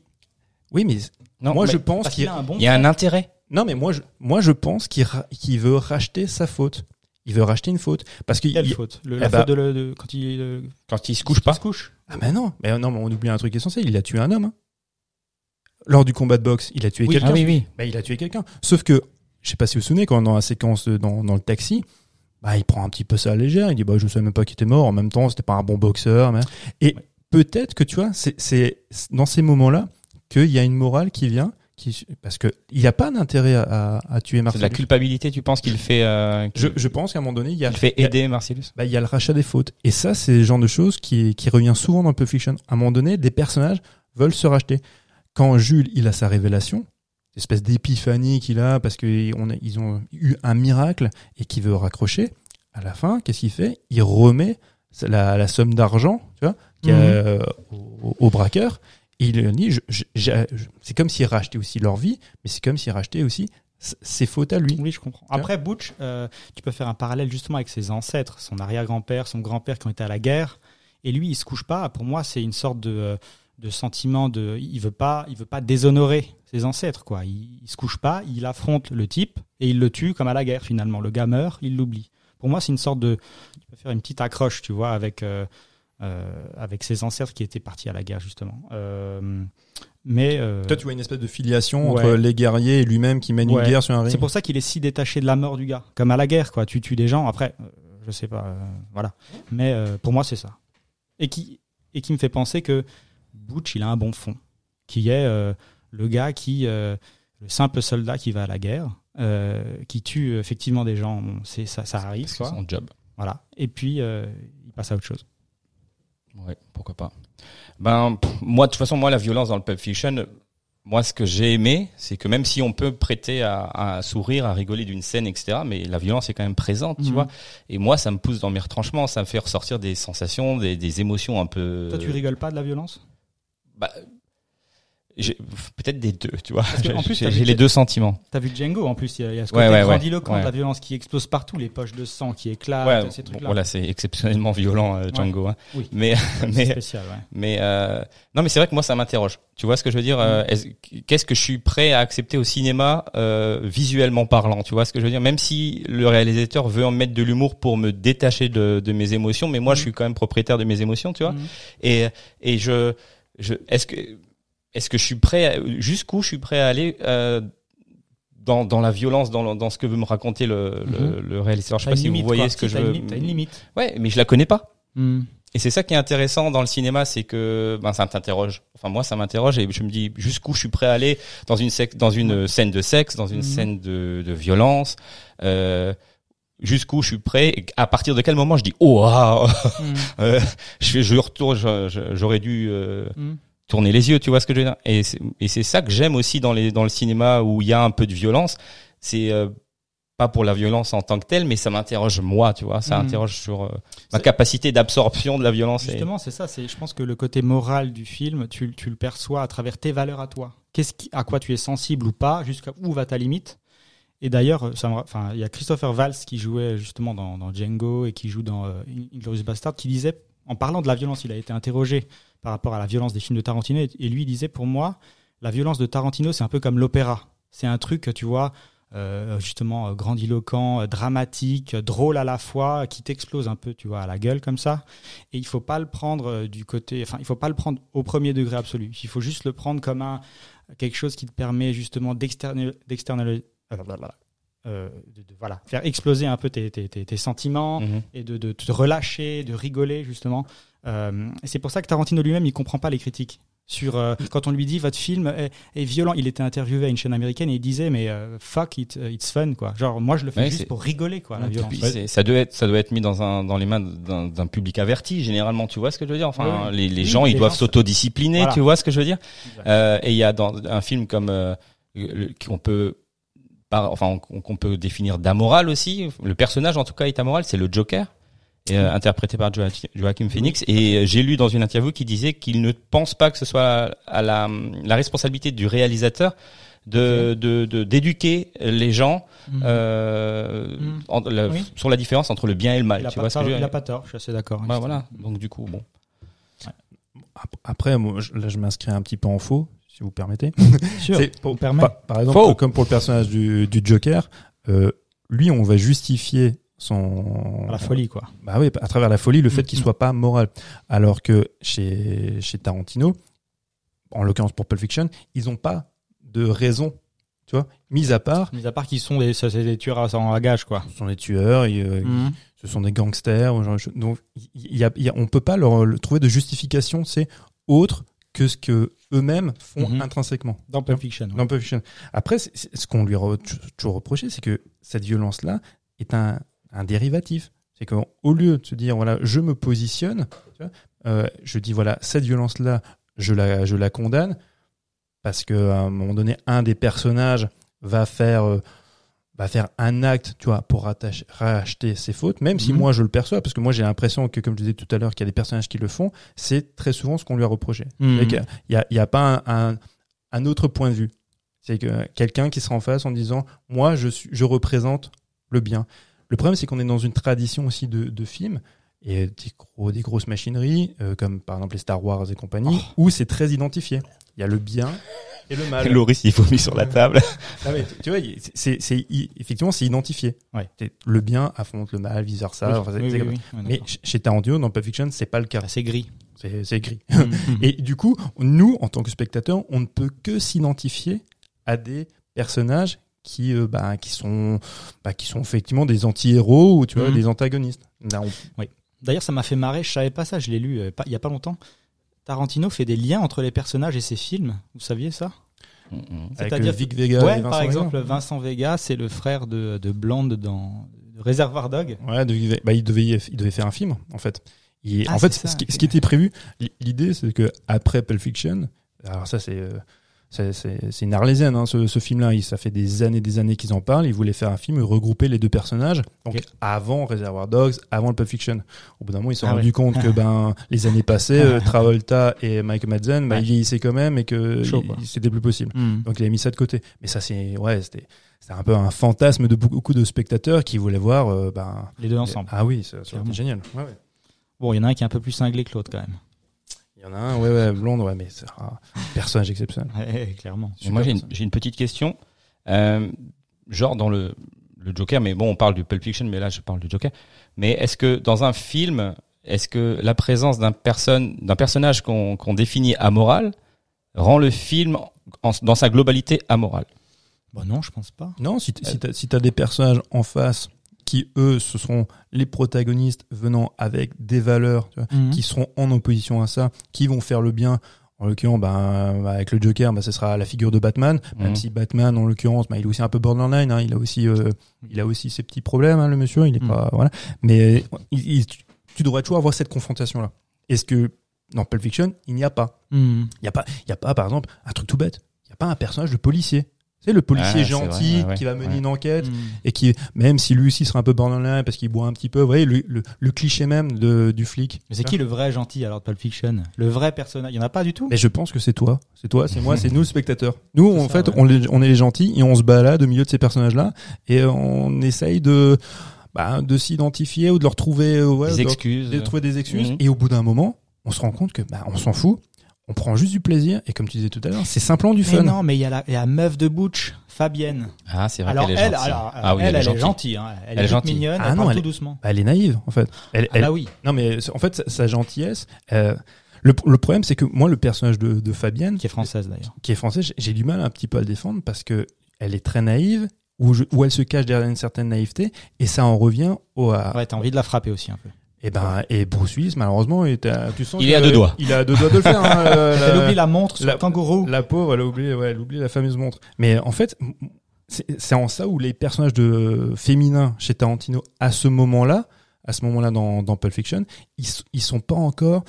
Oui, mais Non, moi, mais je pense qu'il qu'il a un bon y a un intérêt. Non, mais moi, je, moi, je pense qu'il ra- qu'il veut racheter sa faute. Il veut racheter une faute. Parce. Quelle il- faute? Le- Eh La bah- faute de, le- de- quand il, euh, Quand il se couche pas. se couche. Ah ben non, mais non, mais on oublie un truc essentiel. Il a tué un homme. hein. Lors du combat de boxe, il a tué Oui, quelqu'un. Ah oui, oui. Bah, il a tué quelqu'un. Sauf que, je sais pas si vous vous souvenez, quand dans la séquence de- dans, dans le taxi, bah, il prend un petit peu ça à légère. Il dit, bah, je savais même pas qu'il était mort. En même temps, c'était pas un bon boxeur. mais- Et peut-être que tu vois, c'est, c'est dans ces moments-là qu'il y a une morale qui vient, qui, parce que il n'y a pas d'intérêt à, à, à tuer C'est de Marcellus. la culpabilité, tu penses qu'il fait, euh, Je, qu'il je pense qu'à un moment donné, il y a, qu'il fait il a- aider Marcellus? Bah, il y a le rachat des fautes. Et ça, c'est le genre de choses qui, qui revient souvent dans Pulp Fiction. À un moment donné, des personnages veulent se racheter. Quand Jules, il a sa révélation, espèce d'épiphanie qu'il a parce qu'ils ils ont eu un miracle et qu'il veut raccrocher, à la fin, qu'est-ce qu'il fait? Il remet la, la somme d'argent, tu vois, qu'il y a. Et il dit, c'est comme s'il rachetait aussi leur vie, mais c'est comme s'il rachetait aussi ses fautes à lui. Oui, je comprends. Après, Butch, euh, tu peux faire un parallèle justement avec ses ancêtres, son arrière-grand-père, son grand-père qui ont été à la guerre. Et lui, il se couche pas. Pour moi, c'est une sorte de, euh, de sentiment de. Il veut pas, il veut pas déshonorer ses ancêtres, quoi. Il, il se couche pas, il affronte le type et il le tue comme à la guerre finalement. Le gars meurt, il l'oublie. Pour moi, c'est une sorte de. Tu peux faire une petite accroche, tu vois, avec. euh, avec ses ancêtres qui étaient partis à la guerre justement. Euh, mais euh, Toi, tu vois une espèce de filiation Ouais. entre les guerriers et lui-même qui mène Ouais. une guerre sur un ring. C'est pour ça qu'il est si détaché de la mort du gars. Comme à la guerre, quoi. Tu tues des gens, après, euh, je sais pas, euh, voilà. Mais euh, pour moi, c'est ça. Et qui, et qui me fait penser que Butch, il a un bon fond. Qui est euh, le gars qui, euh, le simple soldat qui va à la guerre, euh, qui tue effectivement des gens. Bon, c'est ça, ça arrive, C'est quoi. son job. Voilà. Et puis, euh, il passe à autre chose. Ouais, pourquoi pas. Ben, pff, moi, de toute façon, moi, la violence dans le Pulp Fiction, moi, ce que j'ai aimé, c'est que même si on peut prêter à, à sourire, à rigoler d'une scène, etc., mais la violence est quand même présente, tu Mhm. vois. Et moi, ça me pousse dans mes retranchements, ça me fait ressortir des sensations, des, des émotions un peu. Toi, tu rigoles pas de la violence? Bah, peut-être des deux, tu vois. J'ai les deux sentiments. T'as vu Django en plus, il y a, il y a ce côté ouais, ouais. grandiloquent Ouais. la violence qui explose partout, les poches de sang qui éclatent, ces bon, trucs-là. voilà, c'est exceptionnellement violent, euh, Django. hein. Oui. Mais, mais, spécial. Mais euh, non, mais c'est vrai que moi ça m'interroge. Tu vois ce que je veux dire Mm. euh, est-ce- Qu'est-ce que je suis prêt à accepter au cinéma euh, visuellement parlant Tu vois ce que je veux dire? Même si le réalisateur veut en mettre de l'humour pour me détacher de, de mes émotions, mais moi Mm. je suis quand même propriétaire de mes émotions, tu vois. Mhm. Et et je je est-ce que est-ce que je suis prêt jusqu'où je suis prêt à aller euh, dans, dans la violence, dans, dans ce que veut me raconter le, le, le réalisateur? Je sais pas si vous voyez quoi. ce que je veux. une limite, T'as une limite. Ouais, mais je la connais pas. Mhm. Et c'est ça qui est intéressant dans le cinéma, c'est que ben ça t'interroge. Enfin moi ça m'interroge et je me dis jusqu'où je suis prêt à aller dans une sec- dans une scène de sexe, dans une Mhm. scène de, de violence. Euh, jusqu'où je suis prêt et à partir de quel moment je dis oh euh, je je retourne j'aurais dû euh. Tourner les yeux tu vois ce que je veux dire? Et c'est ça que j'aime aussi dans les dans le cinéma où il y a un peu de violence c'est euh, pas pour la violence en tant que telle mais ça m'interroge moi tu vois ça Mhm. interroge sur euh, ma capacité d'absorption de la violence et- Justement, c'est ça. C'est, je pense que le côté moral du film, tu, tu le perçois à travers tes valeurs à toi. Qu'est-ce qui, à quoi tu es sensible ou pas, jusqu'à où va ta limite? Et d'ailleurs, enfin, il y a Christopher Valls qui jouait justement dans, dans Django et qui joue dans euh, Inglourious Bastard, qui disait, en parlant de la violence, il a été interrogé par rapport à la violence des films de Tarantino, et, lui il disait, pour moi, la violence de Tarantino, c'est un peu comme l'opéra. C'est un truc, tu vois, euh, justement euh, grandiloquent, euh, dramatique, drôle à la fois, qui t'explose un peu, tu vois, à la gueule comme ça. Et il faut pas le prendre du côté, enfin, il faut pas le prendre au premier degré absolu. Il faut juste le prendre comme un quelque chose qui te permet justement d'external, d'external, euh, de, de- voilà, faire exploser un peu tes, tes, tes, tes sentiments Mhm. et de, de te relâcher, de rigoler justement. Euh, c'est pour ça que Tarantino lui-même, il comprend pas les critiques. Sur euh, quand on lui dit votre film est, est violent, il était interviewé à une chaîne américaine et il disait mais fuck it, it's fun quoi. Genre moi je le fais Ouais, juste pour rigoler quoi la violence. puis, ça doit être ça doit être mis dans un dans les mains d'un public averti généralement tu vois ce que je veux dire? Enfin Oui. les, les Oui, gens les ils doivent s'autodiscipliner Voilà. tu vois ce que je veux dire? Et il y a dans un film comme qu'on peut par, enfin qu'on qu'on peut définir d'amoral aussi. Le personnage en tout cas est amoral, c'est le Joker. et, euh, interprété par Joaquin Phoenix et euh, j'ai lu dans une interview qui disait qu'il ne pense pas que ce soit à la, la responsabilité du réalisateur de de- de- d'éduquer les gens euh, Mhm. en- la- Oui. sur la différence entre le bien et le mal. Il a, tu pas tort, il a pas tort, je suis assez d'accord. Bah, voilà. Donc du coup, bon. Ap- Après, moi, je- là, je m'inscris un petit peu en faux, si vous permettez. Sûr, C'est pour- permet. Par, par exemple, Faux. comme pour le personnage du, du Joker, euh, lui, on va justifier son La folie, quoi. Bah oui, à travers la folie, le fait Mm. qu'il soit pas moral. Alors que chez chez Tarantino, en l'occurrence pour Pulp Fiction, ils ont pas de raison, tu vois, mis à part, Mis à part qu'ils sont des, ça, c'est des tueurs à, en gage, quoi. ce sont des tueurs, euh, Mhm. ce sont des gangsters, ou genre donc il y a, y a- on peut pas leur, leur trouver de justification, c'est autre que ce que eux-mêmes font Mhm. intrinsèquement. Dans Pulp Fiction. ouais. Dans Pulp Fiction. Après, ce qu'on lui a re- toujours reproché, c'est que cette violence-là est un, un dérivatif. C'est qu'au lieu de se dire, voilà, je me positionne, tu vois, euh, je dis, voilà, cette violence-là, je la, je la condamne, parce que à un moment donné, un des personnages va faire, euh, va faire un acte, tu vois, pour rattacher- racheter ses fautes, même si Mhm. moi je le perçois, parce que moi j'ai l'impression que, comme je disais tout à l'heure, qu'il y a des personnages qui le font, c'est très souvent ce qu'on lui a reproché. Mhm. A, il y a pas un, un, un autre point de vue. C'est que quelqu'un qui sera en face en disant moi je suis, je représente le bien. Le problème c'est qu'on est dans une tradition aussi de, de films et des, gros, des grosses machineries euh, comme par exemple les Star Wars et compagnie où c'est très identifié. Il y a le bien et le mal. Loris, il faut mis sur la table. Ouais, tu- vois, c'est c'est effectivement c'est identifié. Ouais. Le bien affronte le mal, vice versa. Oui, Enfin, c'est- oui, c'est oui, comme- oui. Ouais, Mais chez Tarantino dans Pulp Fiction c'est pas le cas. Ah, c'est gris. C'est c'est écrit. Mhm. Et du coup, nous, en tant que spectateurs, on ne peut que s'identifier à des personnages qui, euh, bah, qui sont, bah, qui sont effectivement des anti-héros ou tu vois, des antagonistes. Là, on- D'ailleurs, ça m'a fait marrer, je savais pas ça, je l'ai lu euh, il y a pas longtemps. Tarantino fait des liens entre les personnages et ses films. Vous saviez ça C'est-à-dire Vic Vega Ouais, et Vincent par Vega. exemple, Vincent Vega, c'est le frère de, de Blonde dans Réservoir Dog. Ouais, de bah, il devait, y- il devait faire un film, en fait. Il- Ah, en fait, ça, ce, qui, ce qui était prévu, l'idée, c'est que après Pulp Fiction, alors ça, c'est, euh, c'est, c'est, c'est une arlésienne, hein, ce, ce film-là. Il- Ça fait des années, des années qu'ils en parlent. Ils voulaient faire un film, regrouper les deux personnages. Donc, avant Reservoir Dogs, avant le Pulp Fiction. Au bout d'un moment, ils se sont Ah rendus ouais. compte que, ben, les années passées, euh, Travolta et Mike Madsen, ben, Ouais. ils vieillissaient quand même et que c'était plus possible. Mhm. Donc il a mis ça de côté. Mais ça c'est ouais, c'était c'était un peu un fantasme de beaucoup de spectateurs qui voulaient voir euh, ben Les deux ensemble. ah oui, été génial. Ouais, ouais. Bon, il y en a un qui est un peu plus cinglé que l'autre quand même. Il y en a un, ouais, ouais, blonde, ouais, mais c'est un personnage exceptionnel. Ouais, clairement. Moi, j'ai une, j'ai une petite question. Euh, genre dans le, le Joker, mais bon, on parle du Pulp Fiction, mais là, je parle du Joker. Mais est-ce que dans un film, est-ce que la présence d'un personne, d'un personnage qu'on qu'on définit amoral rend le film en- dans sa globalité amoral Bon, non, je pense pas. Non, si si t'as si t'as des personnages en face qui eux ce seront les protagonistes venant avec des valeurs, tu vois, Mhm. qui seront en opposition à ça, qui vont faire le bien. En l'occurrence, ben, avec le Joker, ben, ce sera la figure de Batman. Même Mhm. si Batman, en l'occurrence, ben, il est aussi un peu borderline. Hein, il a aussi, euh, il a aussi ses petits problèmes, hein, le monsieur. Il est Mhm. pas, voilà. Mais il- il- tu, tu devrais toujours avoir cette confrontation-là. Est-ce que dans Pulp Fiction, il n'y a pas? Il n'y a pas, il y a pas, par exemple, un truc tout bête. Il n'y a pas un personnage de policier. C'est le policier Ah, gentil vrai, ouais, ouais. qui va mener Ouais. une enquête Mhm. et qui, même si lui aussi sera un peu borderline parce qu'il boit un petit peu, vous voyez, le, le, le cliché même de, du flic. Mais c'est qui le vrai gentil alors de Pulp Fiction? Le vrai personnage? Il y en a pas du tout? Mais je pense que c'est toi. C'est toi, c'est moi, c'est nous le spectateur. Nous, en ça, fait, ouais. on, les- on est les gentils et on se balade au milieu de ces personnages-là et on essaye de, bah, de s'identifier ou de leur trouver, euh, ouais, Des de leur- excuses de trouver des excuses. Mhm. Et au bout d'un moment, on se rend compte que, bah, on s'en fout. On prend juste du plaisir et comme tu disais tout à l'heure, c'est simplement du Mais fun. non, mais il y a la, il y a la meuf de Butch, Fabienne. Ah, c'est vrai Alors qu'elle est elle, gentille. alors, ah oui, elle, elle, est elle gentille. est gentille. hein. Elle, Elle est est toute gentille. mignonne, Ah elle non, parle elle tout doucement. Elle est naïve, en fait. Elle, Ah elle- bah oui. Non, mais en fait, sa, sa gentillesse. euh, le, le problème, c'est que moi, le personnage de, de Fabienne, Qui est française d'ailleurs. qui est français, j'ai- du mal un petit peu à le défendre parce que elle est très naïve, je- où elle se cache derrière une certaine naïveté, et ça en revient au. À, Ouais, t'as envie de la frapper aussi un peu. Et ben, et Bruce Willis, malheureusement, il était- tu sens Il que- est à deux doigts. Il est à deux doigts de le faire. hein, euh, Elle la- oublie la montre sur la- le kangourou. La pauvre, elle a oublié, ouais, elle oublie la fameuse montre. Mais en fait, c'est en ça où les personnages de féminins chez Tarantino à ce moment-là, à ce moment-là dans, dans Pulp Fiction, ils, ils sont pas encore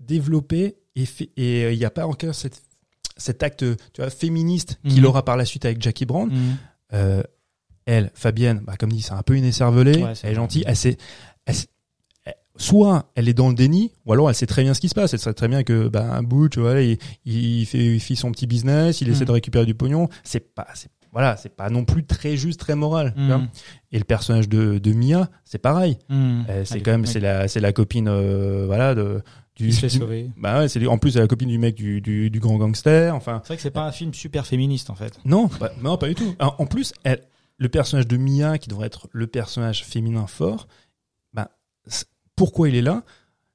développés et fait- et il n'y a pas encore cette cet acte tu vois féministe qu'il Mhm. aura par la suite avec Jackie Brown. Mhm. Euh, elle, Fabienne, bah, comme dit, c'est un peu une écervelée. Ouais, c'est elle est gentille. Elle elle sait- elle- soit elle est dans le déni, ou alors elle sait très bien ce qui se passe. Elle sait très bien que bah, Butch, voilà, il, il fait, il fait son petit business, il essaie Mhm. de récupérer du pognon. C'est pas, voilà, c'est pas non plus très juste, très moral. Mhm. Et le personnage de, de Mia, c'est pareil. Mhm. Euh, c'est Allez, quand même, c'est la, c'est la copine, euh, voilà, de, du, Il se fait du- sauver. bah ouais, c'est en plus c'est la copine du mec du, du, du grand gangster. Enfin, C'est vrai que c'est pas un film super féministe en fait. non, pas, non, pas du tout. En plus, elle, le personnage de Mia, qui devrait être le personnage féminin fort, c- pourquoi il est là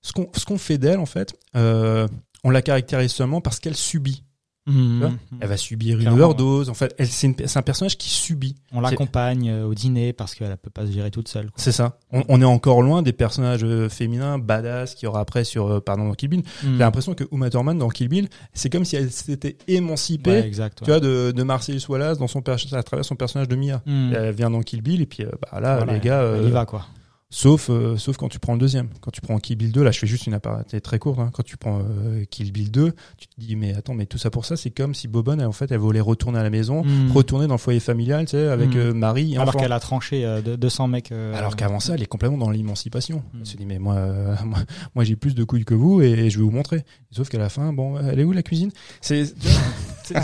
Ce qu'on ce qu'on fait d'elle, en fait, euh, on la caractérise seulement parce qu'elle subit. Mhm. Elle va subir une overdose. En fait, elle- c'est un personnage qui subit. On l'accompagne euh, au dîner parce qu'elle peut pas se gérer toute seule. C'est ça. On, on est encore loin des personnages euh, féminins badass qu'il y aura après sur, euh, pardon, dans Kill Bill. J'ai l'impression que Uma Thurman dans Kill Bill, c'est comme si elle s'était émancipée, Ouais, exact. tu vois, de, de Marcellus Wallace dans son à travers son personnage de Mia. Elle vient dans Kill Bill et puis euh, bah là Voilà, les gars euh, y va quoi. Sauf euh, sauf quand tu prends le deuxième quand tu prends Kill Bill 2 là je fais juste une aparté très courte hein. quand tu prends euh, Kill Bill 2 tu te dis mais attends mais tout ça pour ça c'est comme si Bobonne elle, en fait elle voulait retourner à la maison Mhm. retourner dans le foyer familial tu sais avec Mhm. euh, Marie Alors qu'elle a tranché euh, de- 200 mecs. euh, alors qu'avant ça elle est complètement dans l'émancipation Mhm. elle se dit mais moi euh, moi, moi, j'ai plus de couilles que vous et, je vais vous montrer sauf qu'à la fin bon elle est où la cuisine? C'est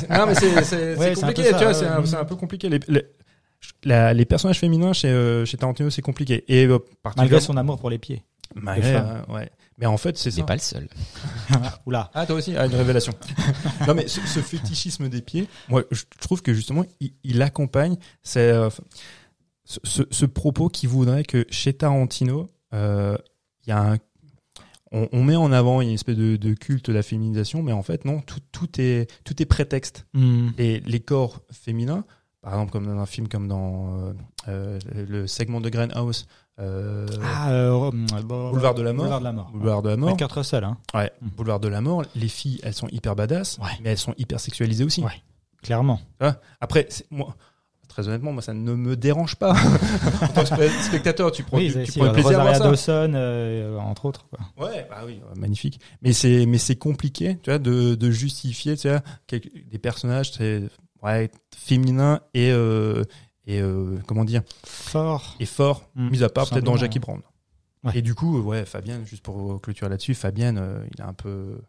non mais c'est Ouais, compliqué tu vois c'est un, peu compliqué les, les, la- les personnages féminins chez, euh, chez Tarantino c'est compliqué et euh, malgré son amour pour les pieds. Malgré, Les euh, ouais. Mais en fait, c'est C'est ça. pas le seul. Oula. Ah, toi aussi, ah, une révélation. non, mais ce, ce fétichisme des pieds, moi, je trouve que justement, il, il accompagne c'est, euh, ce, ce, ce propos qui voudrait que chez Tarantino, euh, il y a un, on, on met en avant une espèce de, de culte de la féminisation, mais en fait, non, tout, tout est, tout est prétexte. Mhm. Et les corps féminins, par exemple, comme dans un film comme dans euh, euh, le segment de Grindhouse, euh, Ah, euh, Boulevard de la mort. Boulevard de la mort. Boulevard de la mort, Avec Kurt Russell, hein. Ouais, Mm. Boulevard de la mort, les filles, elles sont hyper badass, Ouais. mais elles sont hyper sexualisées aussi. Ouais. Clairement. Tu Après, moi, très honnêtement, moi, ça ne me dérange pas. en tant que spe- spectateur, tu prends, Oui, tu si, prends plaisir à voir ça. Dawson, euh, entre autres. Quoi. Ouais, bah oui, magnifique. Mais c'est, mais c'est compliqué, tu vois, de, de justifier, tu vois, des personnages, c'est, ouais, féminins et, euh, et euh, comment dire, Fort. et forts, Mm, mis à part peut-être dans Jackie. Brown. Ouais. Et du coup, euh, ouais, Fabienne, juste pour clôturer là-dessus, Fabienne, euh, il a un peu.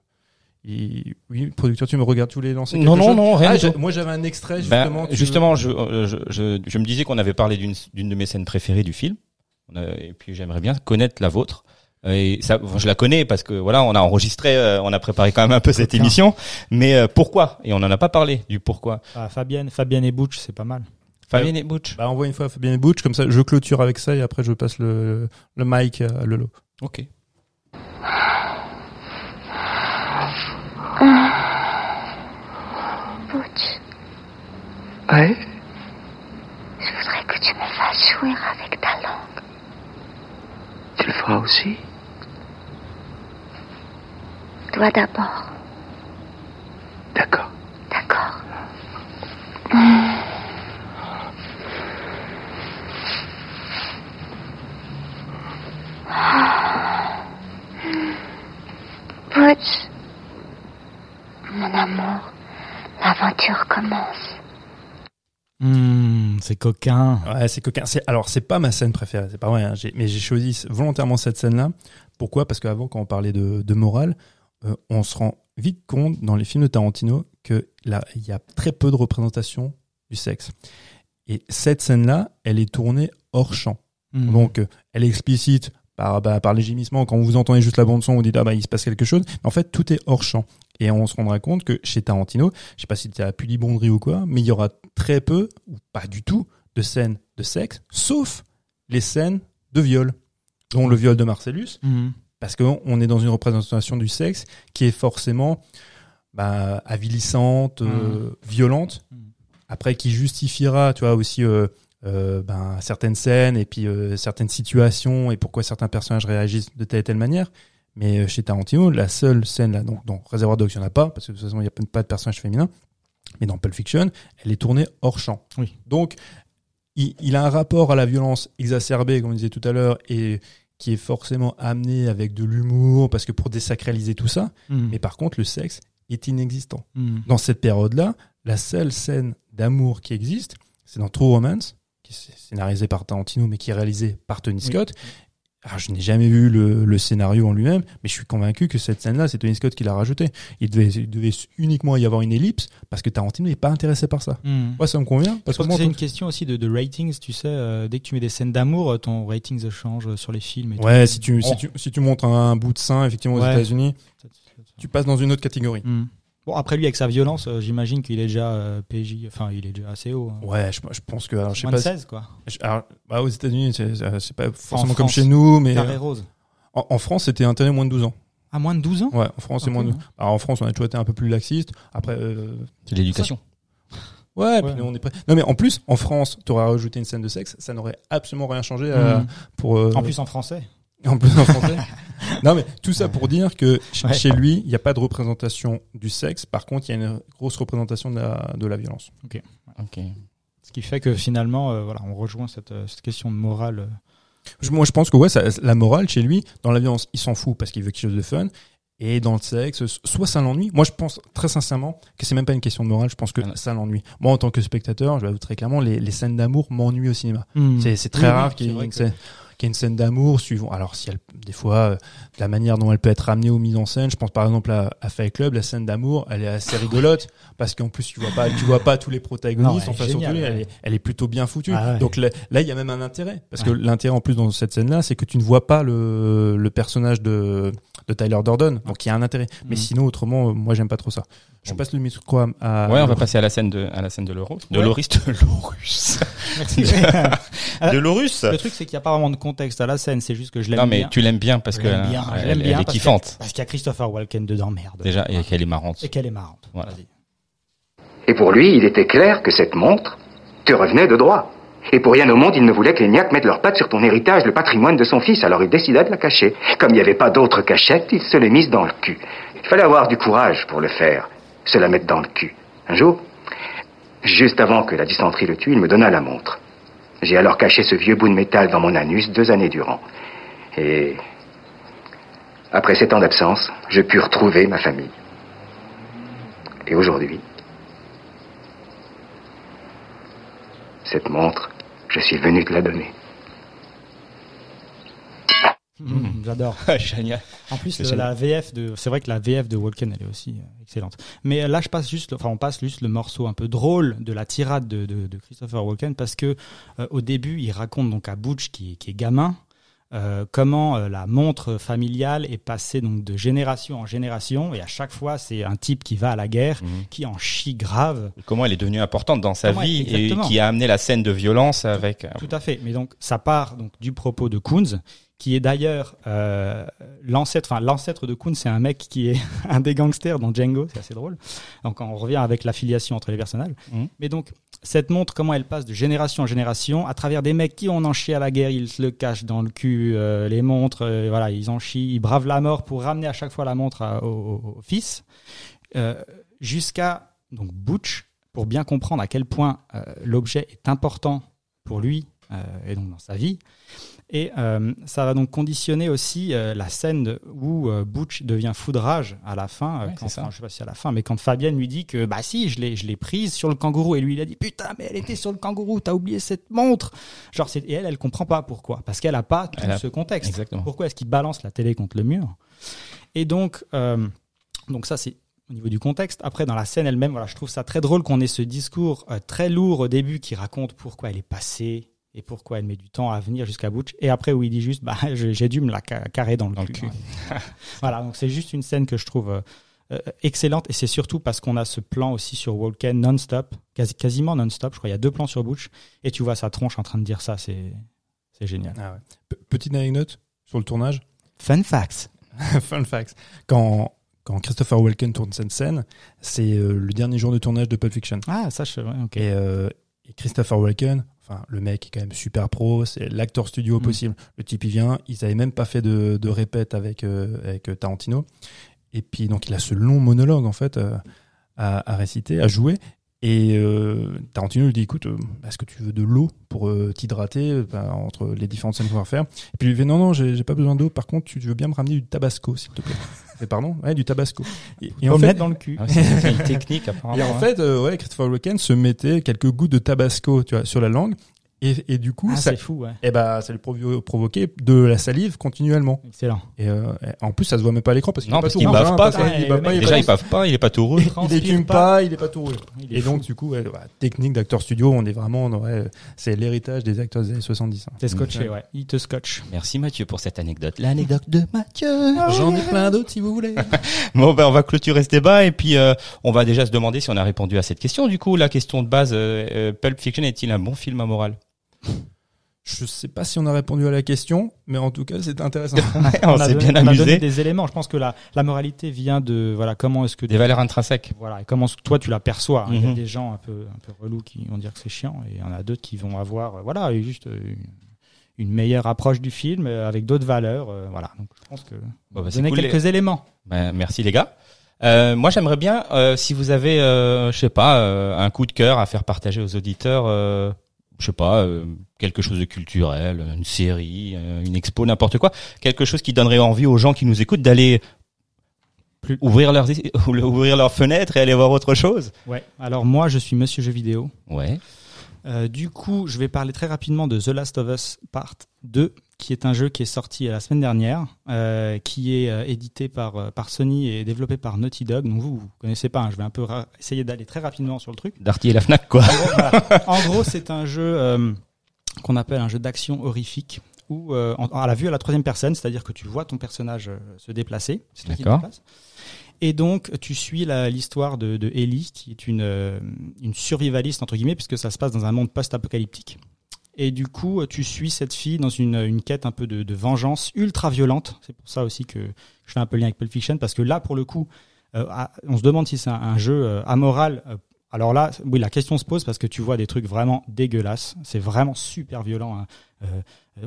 il- Oui, producteur, tu me regardes, tu voulais lancer Non, quelque non, chose? non, rien Ah. Moi, j'avais un extrait Ben, justement. justement, je, euh, je, je, je me disais qu'on avait parlé d'une d'une de mes scènes préférées du film, et puis j'aimerais bien connaître la vôtre. Et ça, bon, je la connais parce que voilà, on a enregistré, euh, on a préparé quand même un peu cette émission. Mais euh, pourquoi? Et on en a pas parlé du pourquoi. Ah, Fabienne, Fabienne et Butch, c'est pas mal. Fabienne et Butch. Bah, envoie une fois Fabien et Butch, comme ça, je clôture avec ça et après, je passe le, le mic à Lolo. Ok. Butch, Ouais je voudrais que tu me fasses jouir avec ta langue. Tu le feras aussi? Toi d'abord, D'accord. d'accord Butch, mon amour, l'aventure commence. Hmm, c'est coquin. Ouais, c'est coquin. C'est, alors, c'est pas ma scène préférée, c'est pas vrai, hein, j'ai- mais j'ai choisi volontairement cette scène-là. Pourquoi? Parce qu'avant, quand on parlait de, de morale, euh, on se rend vite compte dans les films de Tarantino que là, il y a très peu de représentation du sexe. Et cette scène-là, elle est tournée hors champ. Hmm. Donc, euh, elle est explicite par, bah, par les gémissements. Quand vous entendez juste la bande-son, vous dites, ah bah, il se passe quelque chose. Mais en fait, tout est hors champ. Et on se rendra compte que chez Tarantino, je sais pas si c'était à pudibonderie ou quoi, mais il y aura très peu, ou pas du tout, de scènes de sexe, sauf les scènes de viol. Dont le viol de Marcellus, Hmm. Parce qu'on on est dans une représentation du sexe qui est forcément bah, avilissante, euh, violente, Mhm. après qui justifiera, tu vois, aussi euh, euh, ben, certaines scènes et puis certaines situations et pourquoi certains personnages réagissent de telle et telle manière. Mais chez Tarantino, la seule scène là, donc dans Réservoir Dogs, il n'y en a pas, parce que de toute façon, il n'y a pas de personnage féminin. Mais dans Pulp Fiction, elle est tournée hors champ. Oui. Donc, il, il a un rapport à la violence exacerbée, comme on disait tout à l'heure, et qui est forcément amené avec de l'humour, parce que pour désacraliser tout ça. Hmm. Mais par contre, le sexe, est inexistant. Hmm. Dans cette période-là, la seule scène d'amour qui existe, c'est dans True Romance, qui est scénarisé par Tarantino, mais qui est réalisé par Tony Scott. Alors, je n'ai jamais vu le, le scénario en lui-même, mais je suis convaincu que cette scène-là, c'est Tony Scott qui l'a rajouté. Il devait, il devait uniquement y avoir une ellipse, parce que Tarantino n'est pas intéressé par ça. Moi, ça me convient. Parce que c'est une question aussi de, de ratings, tu sais. euh, dès que tu mets des scènes d'amour, euh, ton ratings change sur les films. Et Ouais, tout. si tu, si Bon. tu, si tu montres un, bout de sein, effectivement, aux Ouais. États-Unis, tu passes dans une autre catégorie. Hmm. Bon, après lui, avec sa violence, euh, j'imagine qu'il est déjà euh, PJ, enfin, il est déjà assez haut. hein. Ouais, je, je pense que, alors, je sais Moins pas. de si- 16, quoi. je- alors, bah, aux États-Unis, c'est c'est- c'est pas forcément comme France. chez nous, mais Carré euh, rose. en, en France, c'était intérêt moins de 12 ans. À moins de 12 ans? Ouais, en France, c'est Ok, moins de ouais. Alors, en France, on a toujours été un peu plus laxiste. Après, euh, C'est l'éducation. ouais, puis Ouais. nous, on est prêt. Non, mais en plus, en France, tu aurais rajouté une scène de sexe, ça n'aurait absolument rien changé Hmm. pour. euh, En plus, en français. En plus en français. non, mais tout ça pour dire que ch- Ouais. chez lui, il n'y a pas de représentation du sexe. Par contre, il y a une grosse représentation de la, de la violence. Ok. Ce qui fait que finalement, euh, voilà, on rejoint cette, euh, cette question de morale. euh. Je- Moi, je pense que ouais, ça, la morale chez lui, dans la violence, il s'en fout parce qu'il veut quelque chose de fun. Et dans le sexe, soit ça l'ennuie. Moi, je pense très sincèrement que c'est même pas une question de morale. Je pense que ça l'ennuie. Moi, en tant que spectateur, je l'avoue très clairement, les, les scènes d'amour m'ennuient au cinéma. C'est, c'est très Oui, rare qu'il c'est vrai une scène, d'amour suivant. Alors, si elle, des fois, euh, la manière dont elle peut être amenée aux mises en scène, je pense par exemple à, à Fight Club, la scène d'amour, elle est assez rigolote parce qu'en plus, tu vois pas, tu vois pas tous les protagonistes Non, en elle est face elle, est, elle est plutôt bien foutue. Ah ouais. Donc là, il y a même un intérêt parce que l'intérêt en plus dans cette scène-là, c'est que tu ne vois pas le, le personnage de, de Tyler Durden. Donc il y a un intérêt. Mais Mhm. sinon, autrement, euh, moi, j'aime pas trop ça. Je passe le micro à, à- Ouais, on va passer à la scène de, à la scène de l'euro. De Ouais. Loris, de Lorus. Merci. de Lorus. Le truc, c'est qu'il n'y a pas vraiment de contexte à la scène, c'est juste que je l'aime Non, mais bien. tu l'aimes bien parce Je que bien, elle, je l'aime elle bien est parce kiffante. Parce qu'il y a Christopher Walken dedans, merde. Déjà, et qu'elle est marrante. Et qu'elle est marrante. Voilà. Vas-y. Et pour lui, il était clair que cette montre te revenait de droit. Et pour rien au monde, il ne voulait que les niaques mettent leurs pattes sur ton héritage, le patrimoine de son fils, alors il décida de la cacher. Comme il n'y avait pas d'autre cachette, il se l'est mise dans le cul. Il fallait avoir du courage pour le faire, se la mettre dans le cul. Un jour, juste avant que la dysenterie le tue, il me donna la montre. J'ai alors caché ce vieux bout de métal dans mon anus deux années durant. Et après sept ans d'absence, je pus retrouver ma famille. Et aujourd'hui, cette montre, je suis venu te la donner. Mmh, J'adore. Génial. En plus, euh, la VF de, c'est vrai que la VF de Walken, elle est aussi euh, excellente. Mais euh, là, je passe juste, enfin, on passe juste le morceau un peu drôle de la tirade de, de, de Christopher Walken parce que euh, au début, il raconte donc à Butch qui est gamin. Euh, comment euh, la montre familiale est passée donc de génération en génération et à chaque fois c'est un type qui va à la guerre Mhm. qui en chie grave Comment elle est devenue importante dans sa Comment vie et qui a amené la scène de violence avec. euh, Tout à fait. Mais donc, ça part donc du propos de Kunz, qui est d'ailleurs euh, l'ancêtre. Enfin, l'ancêtre de Kunz, c'est un mec qui est un des gangsters dans Django. C'est assez drôle. Donc, on revient avec l'affiliation entre les personnages. Mhm. Mais donc, cette montre, comment elle passe de génération en génération à travers des mecs qui ont en chié à la guerre, ils se le cachent dans le cul, euh, les montres, euh, voilà, ils en ils bravent la mort pour ramener à chaque fois la montre au, fils, euh, jusqu'à donc Butch pour bien comprendre à quel point l'objet est important pour lui et donc dans sa vie. Et euh, ça va donc conditionner aussi euh, la scène de- où euh, Butch devient foudrage à la fin. Ouais, quand, enfin, je sais pas si à la fin, mais quand Fabienne lui dit que bah si, je l'ai, je l'ai prise sur le kangourou et lui il a dit putain mais elle était sur le kangourou, t'as oublié cette montre. Genre c'est, et elle elle comprend pas pourquoi parce qu'elle a pas tout a- ce contexte. Exactement. Pourquoi est-ce qu'il balance la télé contre le mur? Et donc, donc ça c'est au niveau du contexte. Après, dans la scène elle-même, voilà, je trouve ça très drôle qu'on ait ce discours euh, très lourd au début qui raconte pourquoi elle est passée et pourquoi elle met du temps à venir jusqu'à Butch. Et après où il dit juste, bah, j'ai dû me la ca- carrer dans le Dans le cul. voilà, donc c'est juste une scène que je trouve euh, euh, excellente et c'est surtout parce qu'on a ce plan aussi sur Walken non-stop, quasi, quasiment non-stop. Je crois il y a deux plans sur Butch et tu vois sa tronche en train de dire ça, c'est génial. Ah ouais. Petite anecdote sur le tournage. Fun facts. Fun fact. Quand, quand Christopher Walken tourne cette scène, c'est euh, le dernier jour de tournage de Pulp Fiction. Ah, ça, je... ouais, ok. Et, euh, et Christopher Walken, enfin, le mec est quand même super pro, c'est l'acteur studio Mm. possible. Le type, il vient, ils avaient même pas fait de, de répète avec, euh, avec Tarantino. Et puis, donc, il a ce long monologue, en fait, euh, à, à réciter, à jouer. Et euh, Tarantino lui dit écoute, est-ce que tu veux de l'eau pour t'hydrater ben, entre les différentes scènes qu'on va faire Et puis il lui dit non, non, j'ai j'ai pas besoin d'eau. Par contre, tu veux bien me ramener du tabasco, s'il te plaît? Mais pardon, ouais, du tabasco. Et, et en fait, dans le cul. Ah, c'est une technique apparemment. et en hein. fait, euh, ouais, Christopher Walken se mettait quelques gouttes de tabasco, tu vois, sur la langue. Et, et du coup, Ah, ça, fou, ouais. eh ben, ça lui provo- provoquait de la salive continuellement. Excellent. Et euh, en plus, ça se voit même pas à l'écran parce qu'il Non, parce tout qu'il bave pas, bave Déjà, pas- il pave pas, il est pas tout rouge. il écume pas. pas, il est pas tout rouge. Et donc, du coup, ouais, ouais, technique d'acteur studio, on est vraiment, c'est l'héritage des acteurs des années 70. hein. T'es scotché, Ouais. Il te scotche. Merci Mathieu pour cette anecdote. L'anecdote de Mathieu. J'en ai plein d'autres si vous voulez. Bon, ben, on va clôturer ce débat et puis euh, on va déjà se demander si on a répondu à cette question. Du coup, la question de base, euh, euh, Pulp Fiction est-il un bon film à morale? Je sais pas si on a répondu à la question, mais en tout cas, c'est intéressant. On, a s'est bien on a donné amusé. des éléments. Je pense que la, la moralité vient de voilà comment est-ce que Des valeurs intrinsèques. voilà et comment toi tu l'aperçois. Il y a Mhm. des gens un peu un peu relous qui vont dire que c'est chiant et il y en a d'autres qui vont avoir euh, voilà juste euh, une, une meilleure approche du film euh, avec d'autres valeurs. euh, voilà. Donc je pense que Bon, bah, donner cool, quelques éléments. Ben, merci les gars. Euh, moi, j'aimerais bien, euh, si vous avez, euh, je sais pas, euh, un coup de cœur à faire partager aux auditeurs, euh, je sais pas, euh, quelque chose de culturel, une série, euh, une expo, n'importe quoi, quelque chose qui donnerait envie aux gens qui nous écoutent d'aller ouvrir leurs ouvrir leurs fenêtres et aller voir autre chose. Ouais. Alors moi je suis Monsieur jeu vidéo. Ouais. Euh, du coup, je vais parler très rapidement de The Last of Us Part 2, qui est un jeu qui est sorti la semaine dernière, euh, qui est euh, édité par, euh, par Sony et développé par Naughty Dog. Donc vous, vous connaissez pas, hein, je vais un peu essayer d'aller très rapidement sur le truc. Darty et la Fnac, quoi. En gros, c'est un jeu euh, qu'on appelle un jeu d'action horrifique, où euh, à la vue à la troisième personne, c'est-à-dire que tu vois ton personnage se déplacer. c'est toi qui. Et donc, tu suis la- l'histoire de, de Ellie, qui est une, une survivaliste, entre guillemets, puisque ça se passe dans un monde post-apocalyptique. Et du coup, tu suis cette fille dans une, une quête un peu de, de vengeance ultra violente. C'est pour ça aussi que je fais un peu lien avec Pulp Fiction, parce que là, pour le coup, euh, ah, on se demande si c'est un, jeu euh, amoral. Euh, alors là, oui, la question se pose parce que tu vois des trucs vraiment dégueulasses. C'est vraiment super violent. hein.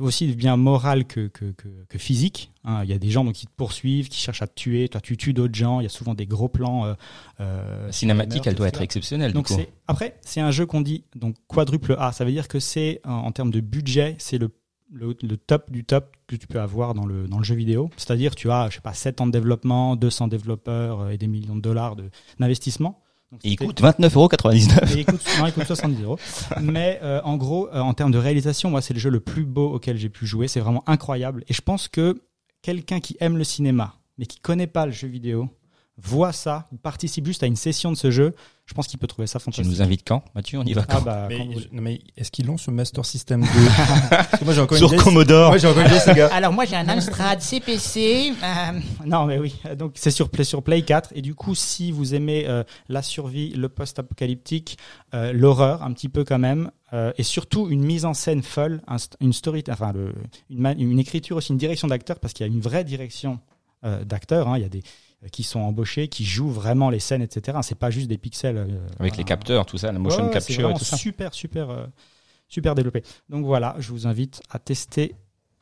Aussi bien moral que, que, que, que physique. hein. Il y a des gens donc, qui te poursuivent, qui cherchent à te tuer. Toi, tu tues d'autres gens. Il y a souvent des gros plans. Euh, euh, cinématique, elle doit etc. être exceptionnelle, Donc du coup. c'est après c'est un jeu qu'on dit donc quadruple A. Ça veut dire que c'est en, en termes de budget, c'est le, le le top du top que tu peux avoir dans le dans le jeu vidéo. C'est-à-dire tu as je sais pas 7 ans de développement, 200 développeurs euh, et des millions de dollars de d'investissement. Et il coûte 29,99€. et il coûte, non, il coûte 70 euros. Mais euh, en gros, euh, en termes de réalisation, moi, c'est le jeu le plus beau auquel j'ai pu jouer. C'est vraiment incroyable. Et je pense que quelqu'un qui aime le cinéma, mais qui connaît pas le jeu vidéo, voit ça, ou participe juste à une session de ce jeu, je pense qu'il peut trouver ça Tu fantastique. nous invites quand, Mathieu On y va Ah quand? bah, Mais, quand vous voulez. non, mais est-ce qu'ils l'ont sur Master System 2 Parce que moi, j'ai encore une Sur Commodore. Moi, j'ai encore une vieille Sega. Alors moi j'ai un Amstrad CPC. euh, non mais oui, donc c'est sur Play sur Play 4 et du coup si vous aimez euh, la survie, le post-apocalyptique, euh, l'horreur un petit peu quand même euh, et surtout une mise en scène folle, un une story, enfin le, une, une écriture aussi, une direction d'acteur parce qu'il y a une vraie direction euh, d'acteurs. hein. Il y a des qui sont embauchés, qui jouent vraiment les scènes, etc. C'est pas juste des pixels euh, Avec les capteurs, tout ça, la motion Ouais, capture et tout ça. Super, super, euh, super développé. Donc voilà, je vous invite à tester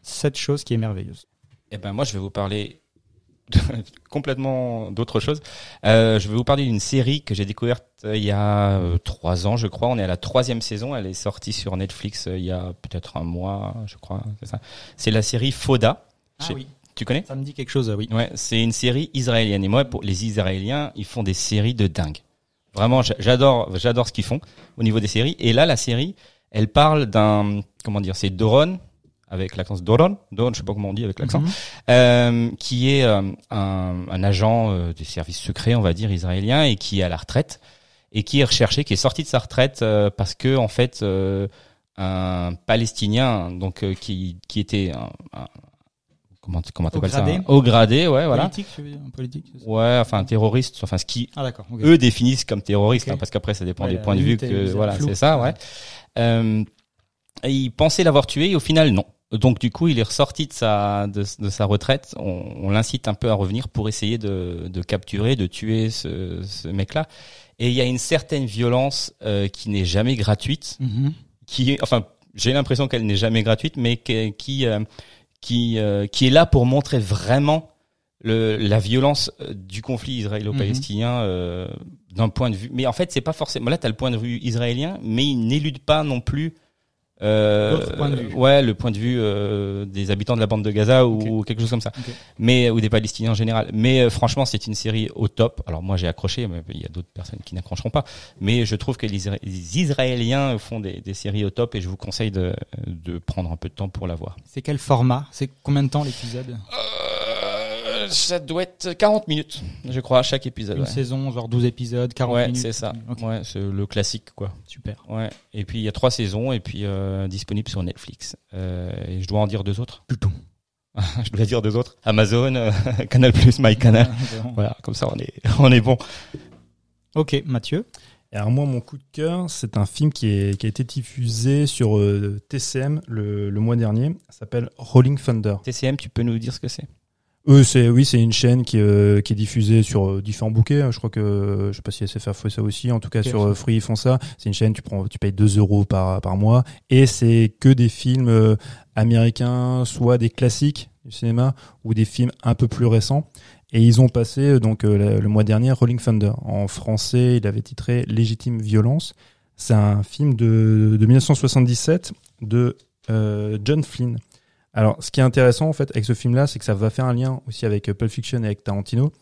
cette chose qui est merveilleuse. Eh ben moi je vais vous parler complètement d'autre chose. Euh, je vais vous parler d'une série que j'ai découverte euh, il y a euh, trois ans, je crois. On est à la troisième saison. Elle est sortie sur Netflix euh, il y a peut-être un mois, je crois. C'est la série Foda. Ah oui, Tu connais ça me dit quelque chose, oui. Ouais, c'est une série israélienne. Et moi, pour les Israéliens, ils font des séries de dingue. Vraiment, j'a- j'adore, j'adore ce qu'ils font au niveau des séries. Et là, la série, elle parle d'un, comment dire, c'est Doron avec l'accent Doron, Doron, je sais pas comment on dit avec l'accent, Mhm. euh, qui est euh, un, un agent euh, des services secrets, on va dire israélien, et qui est à la retraite et qui est recherché, qui est sorti de sa retraite parce que en fait, un Palestinien, donc qui qui était un, un- comment comment t'appelles ça, gradé. un haut gradé, ouais, voilà. Politique, tu veux dire, un politique Ouais, enfin terroriste, enfin ce qui Ah eux définissent comme terroriste, hein, parce qu'après ça dépend Ouais, des points de vue que voilà, c'est ça, ouais. Euh, et il pensait l'avoir tué et au final non. Donc du coup, il est ressorti de sa de, de sa retraite. On, on l'incite un peu à revenir pour essayer de, de capturer, de tuer ce, ce mec-là. Et il y a une certaine violence euh, qui n'est jamais gratuite, Mhm. qui est, enfin, j'ai l'impression qu'elle n'est jamais gratuite, mais qui qui euh, qui, euh, qui est là pour montrer vraiment le, la violence euh, du conflit israélo-palestinien euh, d'un point de vue. Mais en fait, c'est pas forcément. Là, t'as le point de vue israélien, mais il n'élude pas non plus Euh, points de vue. Ouais, le point de vue euh, des habitants de la bande de Gaza ou quelque chose comme ça. Mais ou des Palestiniens en général. Mais euh, franchement, c'est une série au top. Alors moi, j'ai accroché, mais il y a d'autres personnes qui n'accrocheront pas. Mais je trouve que les, Isra- les Israéliens font des, des séries au top et je vous conseille de, de prendre un peu de temps pour la voir. C'est quel format? C'est combien de temps l'épisode? Euh, ça doit être 40 minutes, je crois, à chaque épisode. Une ouais. saison, genre 12 épisodes, 40 Ouais, minutes c'est ça. Ouais, c'est le classique, quoi. super. Ouais. Et puis il y a trois saisons et puis euh, disponible sur Netflix. Euh, et je dois en dire deux autres. je dois dire deux autres. Amazon, euh, Canal Plus, MyCanal. Voilà, comme ça on est on est bon. ok, Mathieu. Alors moi, mon coup de cœur, c'est un film qui, est, qui a été diffusé sur euh, TCM le, le mois dernier. Ça s'appelle Rolling Thunder. TCM, tu peux nous dire ce que c'est? Eux, c'est oui, c'est une chaîne qui, euh, qui est diffusée sur euh, différents bouquets. Je crois que je sais pas si SFR fait ça aussi. En tout cas, sur euh, Free ils font ça. C'est une chaîne, tu prends, tu payes 2 euros par par mois et c'est que des films euh, américains, soit des classiques du cinéma ou des films un peu plus récents. Et ils ont passé euh, donc le, mois dernier Rolling Thunder. En français, il avait titré Légitime violence. C'est un film de, de 1977 de euh, John Flynn. Alors, ce qui est intéressant en fait avec ce film-là, c'est que ça va faire un lien aussi avec euh, Pulp Fiction et avec Tarantino.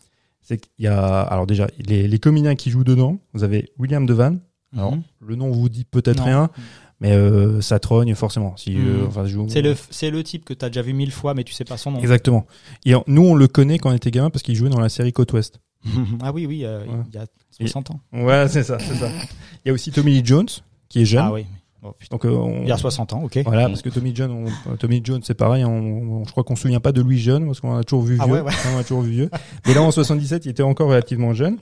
C'est qu'il y a, alors déjà, les, les comédiens qui jouent dedans. Vous avez William Devan. Alors, Mhm. le nom vous dit peut-être rien, mais euh, ça trogne forcément. Si, Mhm. euh, enfin, je joue- C'est le, c'est le type que t'as déjà vu mille fois, mais tu sais pas son nom. Exactement. Et nous, on le connaît quand on était gamin parce qu'il jouait dans la série Côte Ouest. ah oui, oui, euh, Ouais. il y a 60 ans. Ouais, c'est ça, c'est ça. Il y a aussi Tommy Lee Jones qui est jeune. Ah oui. Oh, putain. Donc, euh, on- Il y a 60 ans, ok. Voilà, parce que Tommy John, on- Tommy Jones, c'est pareil. On, on- je crois qu'on se souvient pas de lui jeune, parce qu'on a toujours vu Ah vieux. ouais, ouais. On a toujours vu vieux. Mais là, en 77, il était encore relativement jeune.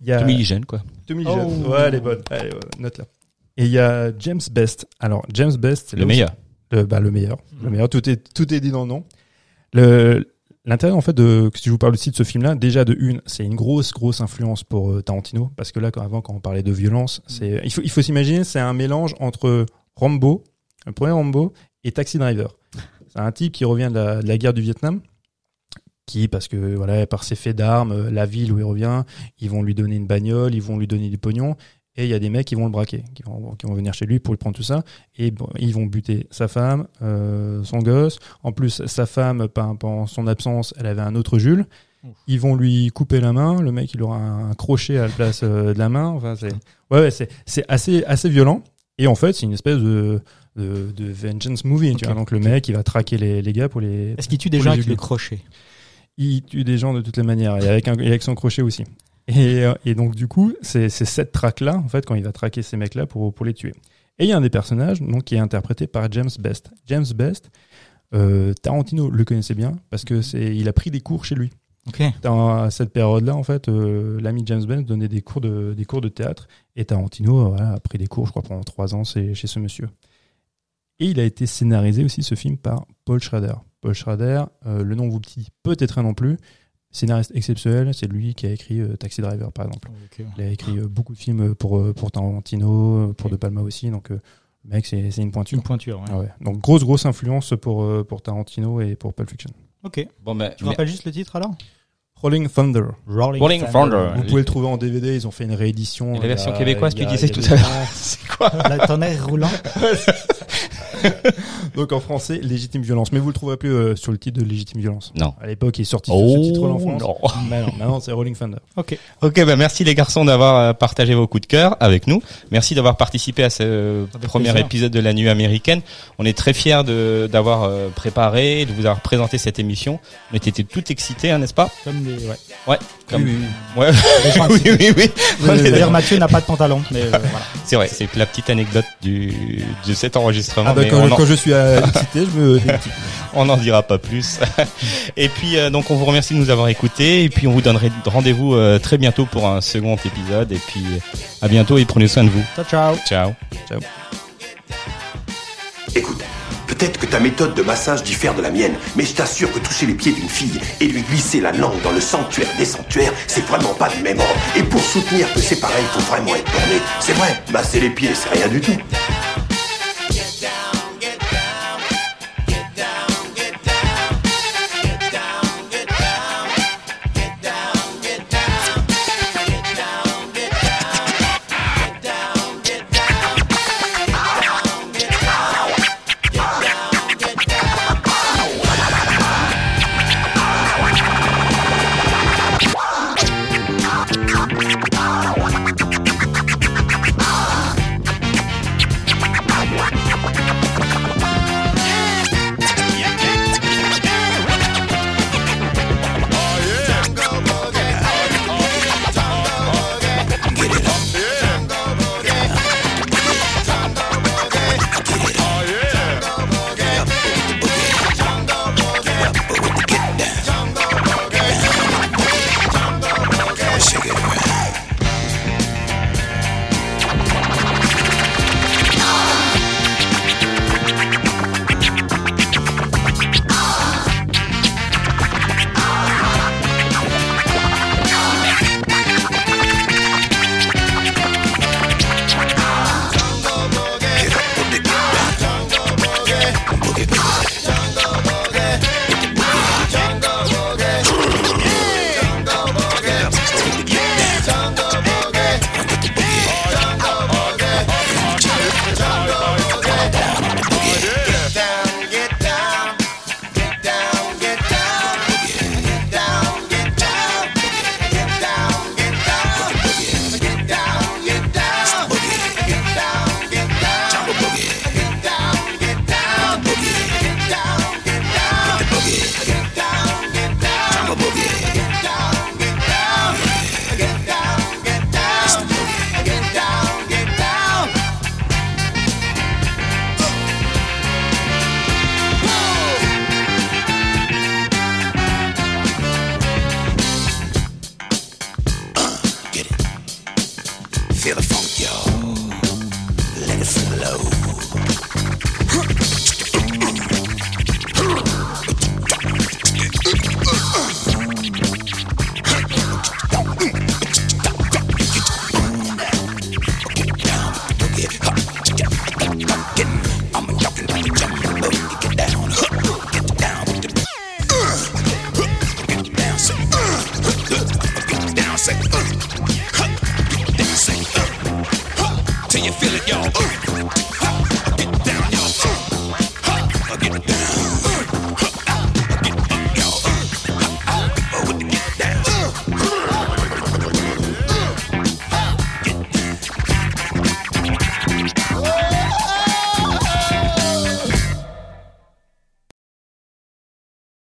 Il y a Tommy Jeune, quoi. Tommy Oh. Jones. Ouais, elle est bonne. Allez, ouais, note là. Et il y a James Best. Alors, James Best, c'est Le meilleur. Le, bah, le meilleur. Le meilleur. Tout est, tout est dit dans le nom. Le, l'intérêt, en fait, de, si je vous parle aussi de ce film-là, déjà de une, c'est une grosse, grosse influence pour euh, Tarantino. Parce que là, quand, avant, quand on parlait de violence, c'est, il faut, il faut s'imaginer, c'est un mélange entre Rambo, le premier Rambo, et Taxi Driver. C'est un type qui revient de la, de la guerre du Vietnam. Qui, parce que voilà, par ses faits d'armes, euh, la ville où il revient, ils vont lui donner une bagnole, ils vont lui donner du pognon, et il y a des mecs qui vont le braquer, qui vont, qui vont venir chez lui pour lui prendre tout ça, et bon, ils vont buter sa femme, euh, son gosse. En plus, sa femme, pe- pendant son absence, elle avait un autre Jules. Ouf. Ils vont lui couper la main, le mec il aura un crochet à la place euh, de la main. Enfin, c'est ouais, ouais c'est assez assez violent. Et en fait, c'est une espèce de de, de vengeance movie. Tu Ok. vois. Donc le mec, il va traquer les, les gars pour les. Est-ce qu'il tue des gens avec le crochet? Il tue des gens de toutes les manières et avec un et avec son crochet aussi. Et, euh, et donc du coup, c'est cette traque là en fait quand il va traquer ces mecs là pour pour les tuer. Et il y a un des personnages donc qui est interprété par James Best. James Best, euh, Tarantino le connaissait bien parce que c'est il a pris des cours chez lui. Ok. Dans, à cette période-là, en fait, euh, l'ami James Best donnait des cours de, des cours de théâtre et Tarantino euh, voilà, a pris des cours, je crois, pendant trois ans chez ce monsieur. Et il a été scénarisé aussi, ce film, par Paul Schrader. Paul Schrader, le nom vous dit peut-être rien non plus, scénariste exceptionnel, c'est lui qui a écrit euh, Taxi Driver, par exemple. Il a écrit euh, beaucoup de films pour, euh, pour Tarantino, euh, pour De Palma aussi, donc euh, le mec, c'est c'est une pointure. Une pointure, ouais. Ah ouais. Donc grosse, grosse influence pour, euh, pour Tarantino et pour Pulp Fiction. Ok. Bon, ben, Tu me rappelles juste le titre alors? Rolling Thunder. Rolling, Rolling Thunder. Vous pouvez le trouver en DVD, ils ont fait une réédition. Et la version québécoise, tu disais tout à l'heure. C'est quoi? La tonnerre roulant. Donc en français, légitime violence. Mais vous le trouverez plus euh, sur le titre de légitime violence. Non. À l'époque, il est sorti Oh, sur ce titre-là en France. non. Mais non, maintenant c'est Rolling Thunder. Ok. Ok, bah merci les garçons d'avoir euh, partagé vos coups de cœur avec nous. Merci d'avoir participé à ce premier plaisir. épisode de la nuit américaine. On est très fiers de d'avoir euh, préparé, de vous avoir présenté cette émission. On était tout excités, hein, n'est-ce pas? Comme des. Ouais. Ouais. Comme... Oui, Ouais. Des gens oui, oui, oui. D'ailleurs, Mathieu n'a pas de pantalon. Mais euh, voilà. C'est vrai, c'est la petite anecdote du de cet enregistrement. Ah bah, quand, on en- quand je suis excité, je me. On n'en dira pas plus. et puis euh, donc on vous remercie de nous avoir écoutés et puis on vous donnerait rendez-vous euh, très bientôt pour un second épisode et puis euh, à bientôt et prenez soin de vous. Ciao, ciao. Ciao. Écoute, peut-être que ta méthode de massage diffère de la mienne, mais je t'assure que toucher les pieds d'une fille et lui glisser la langue dans le sanctuaire des sanctuaires, c'est vraiment pas du même ordre. Et pour soutenir que c'est pareil, faut vraiment être borné. C'est vrai, masser les pieds, c'est rien du tout.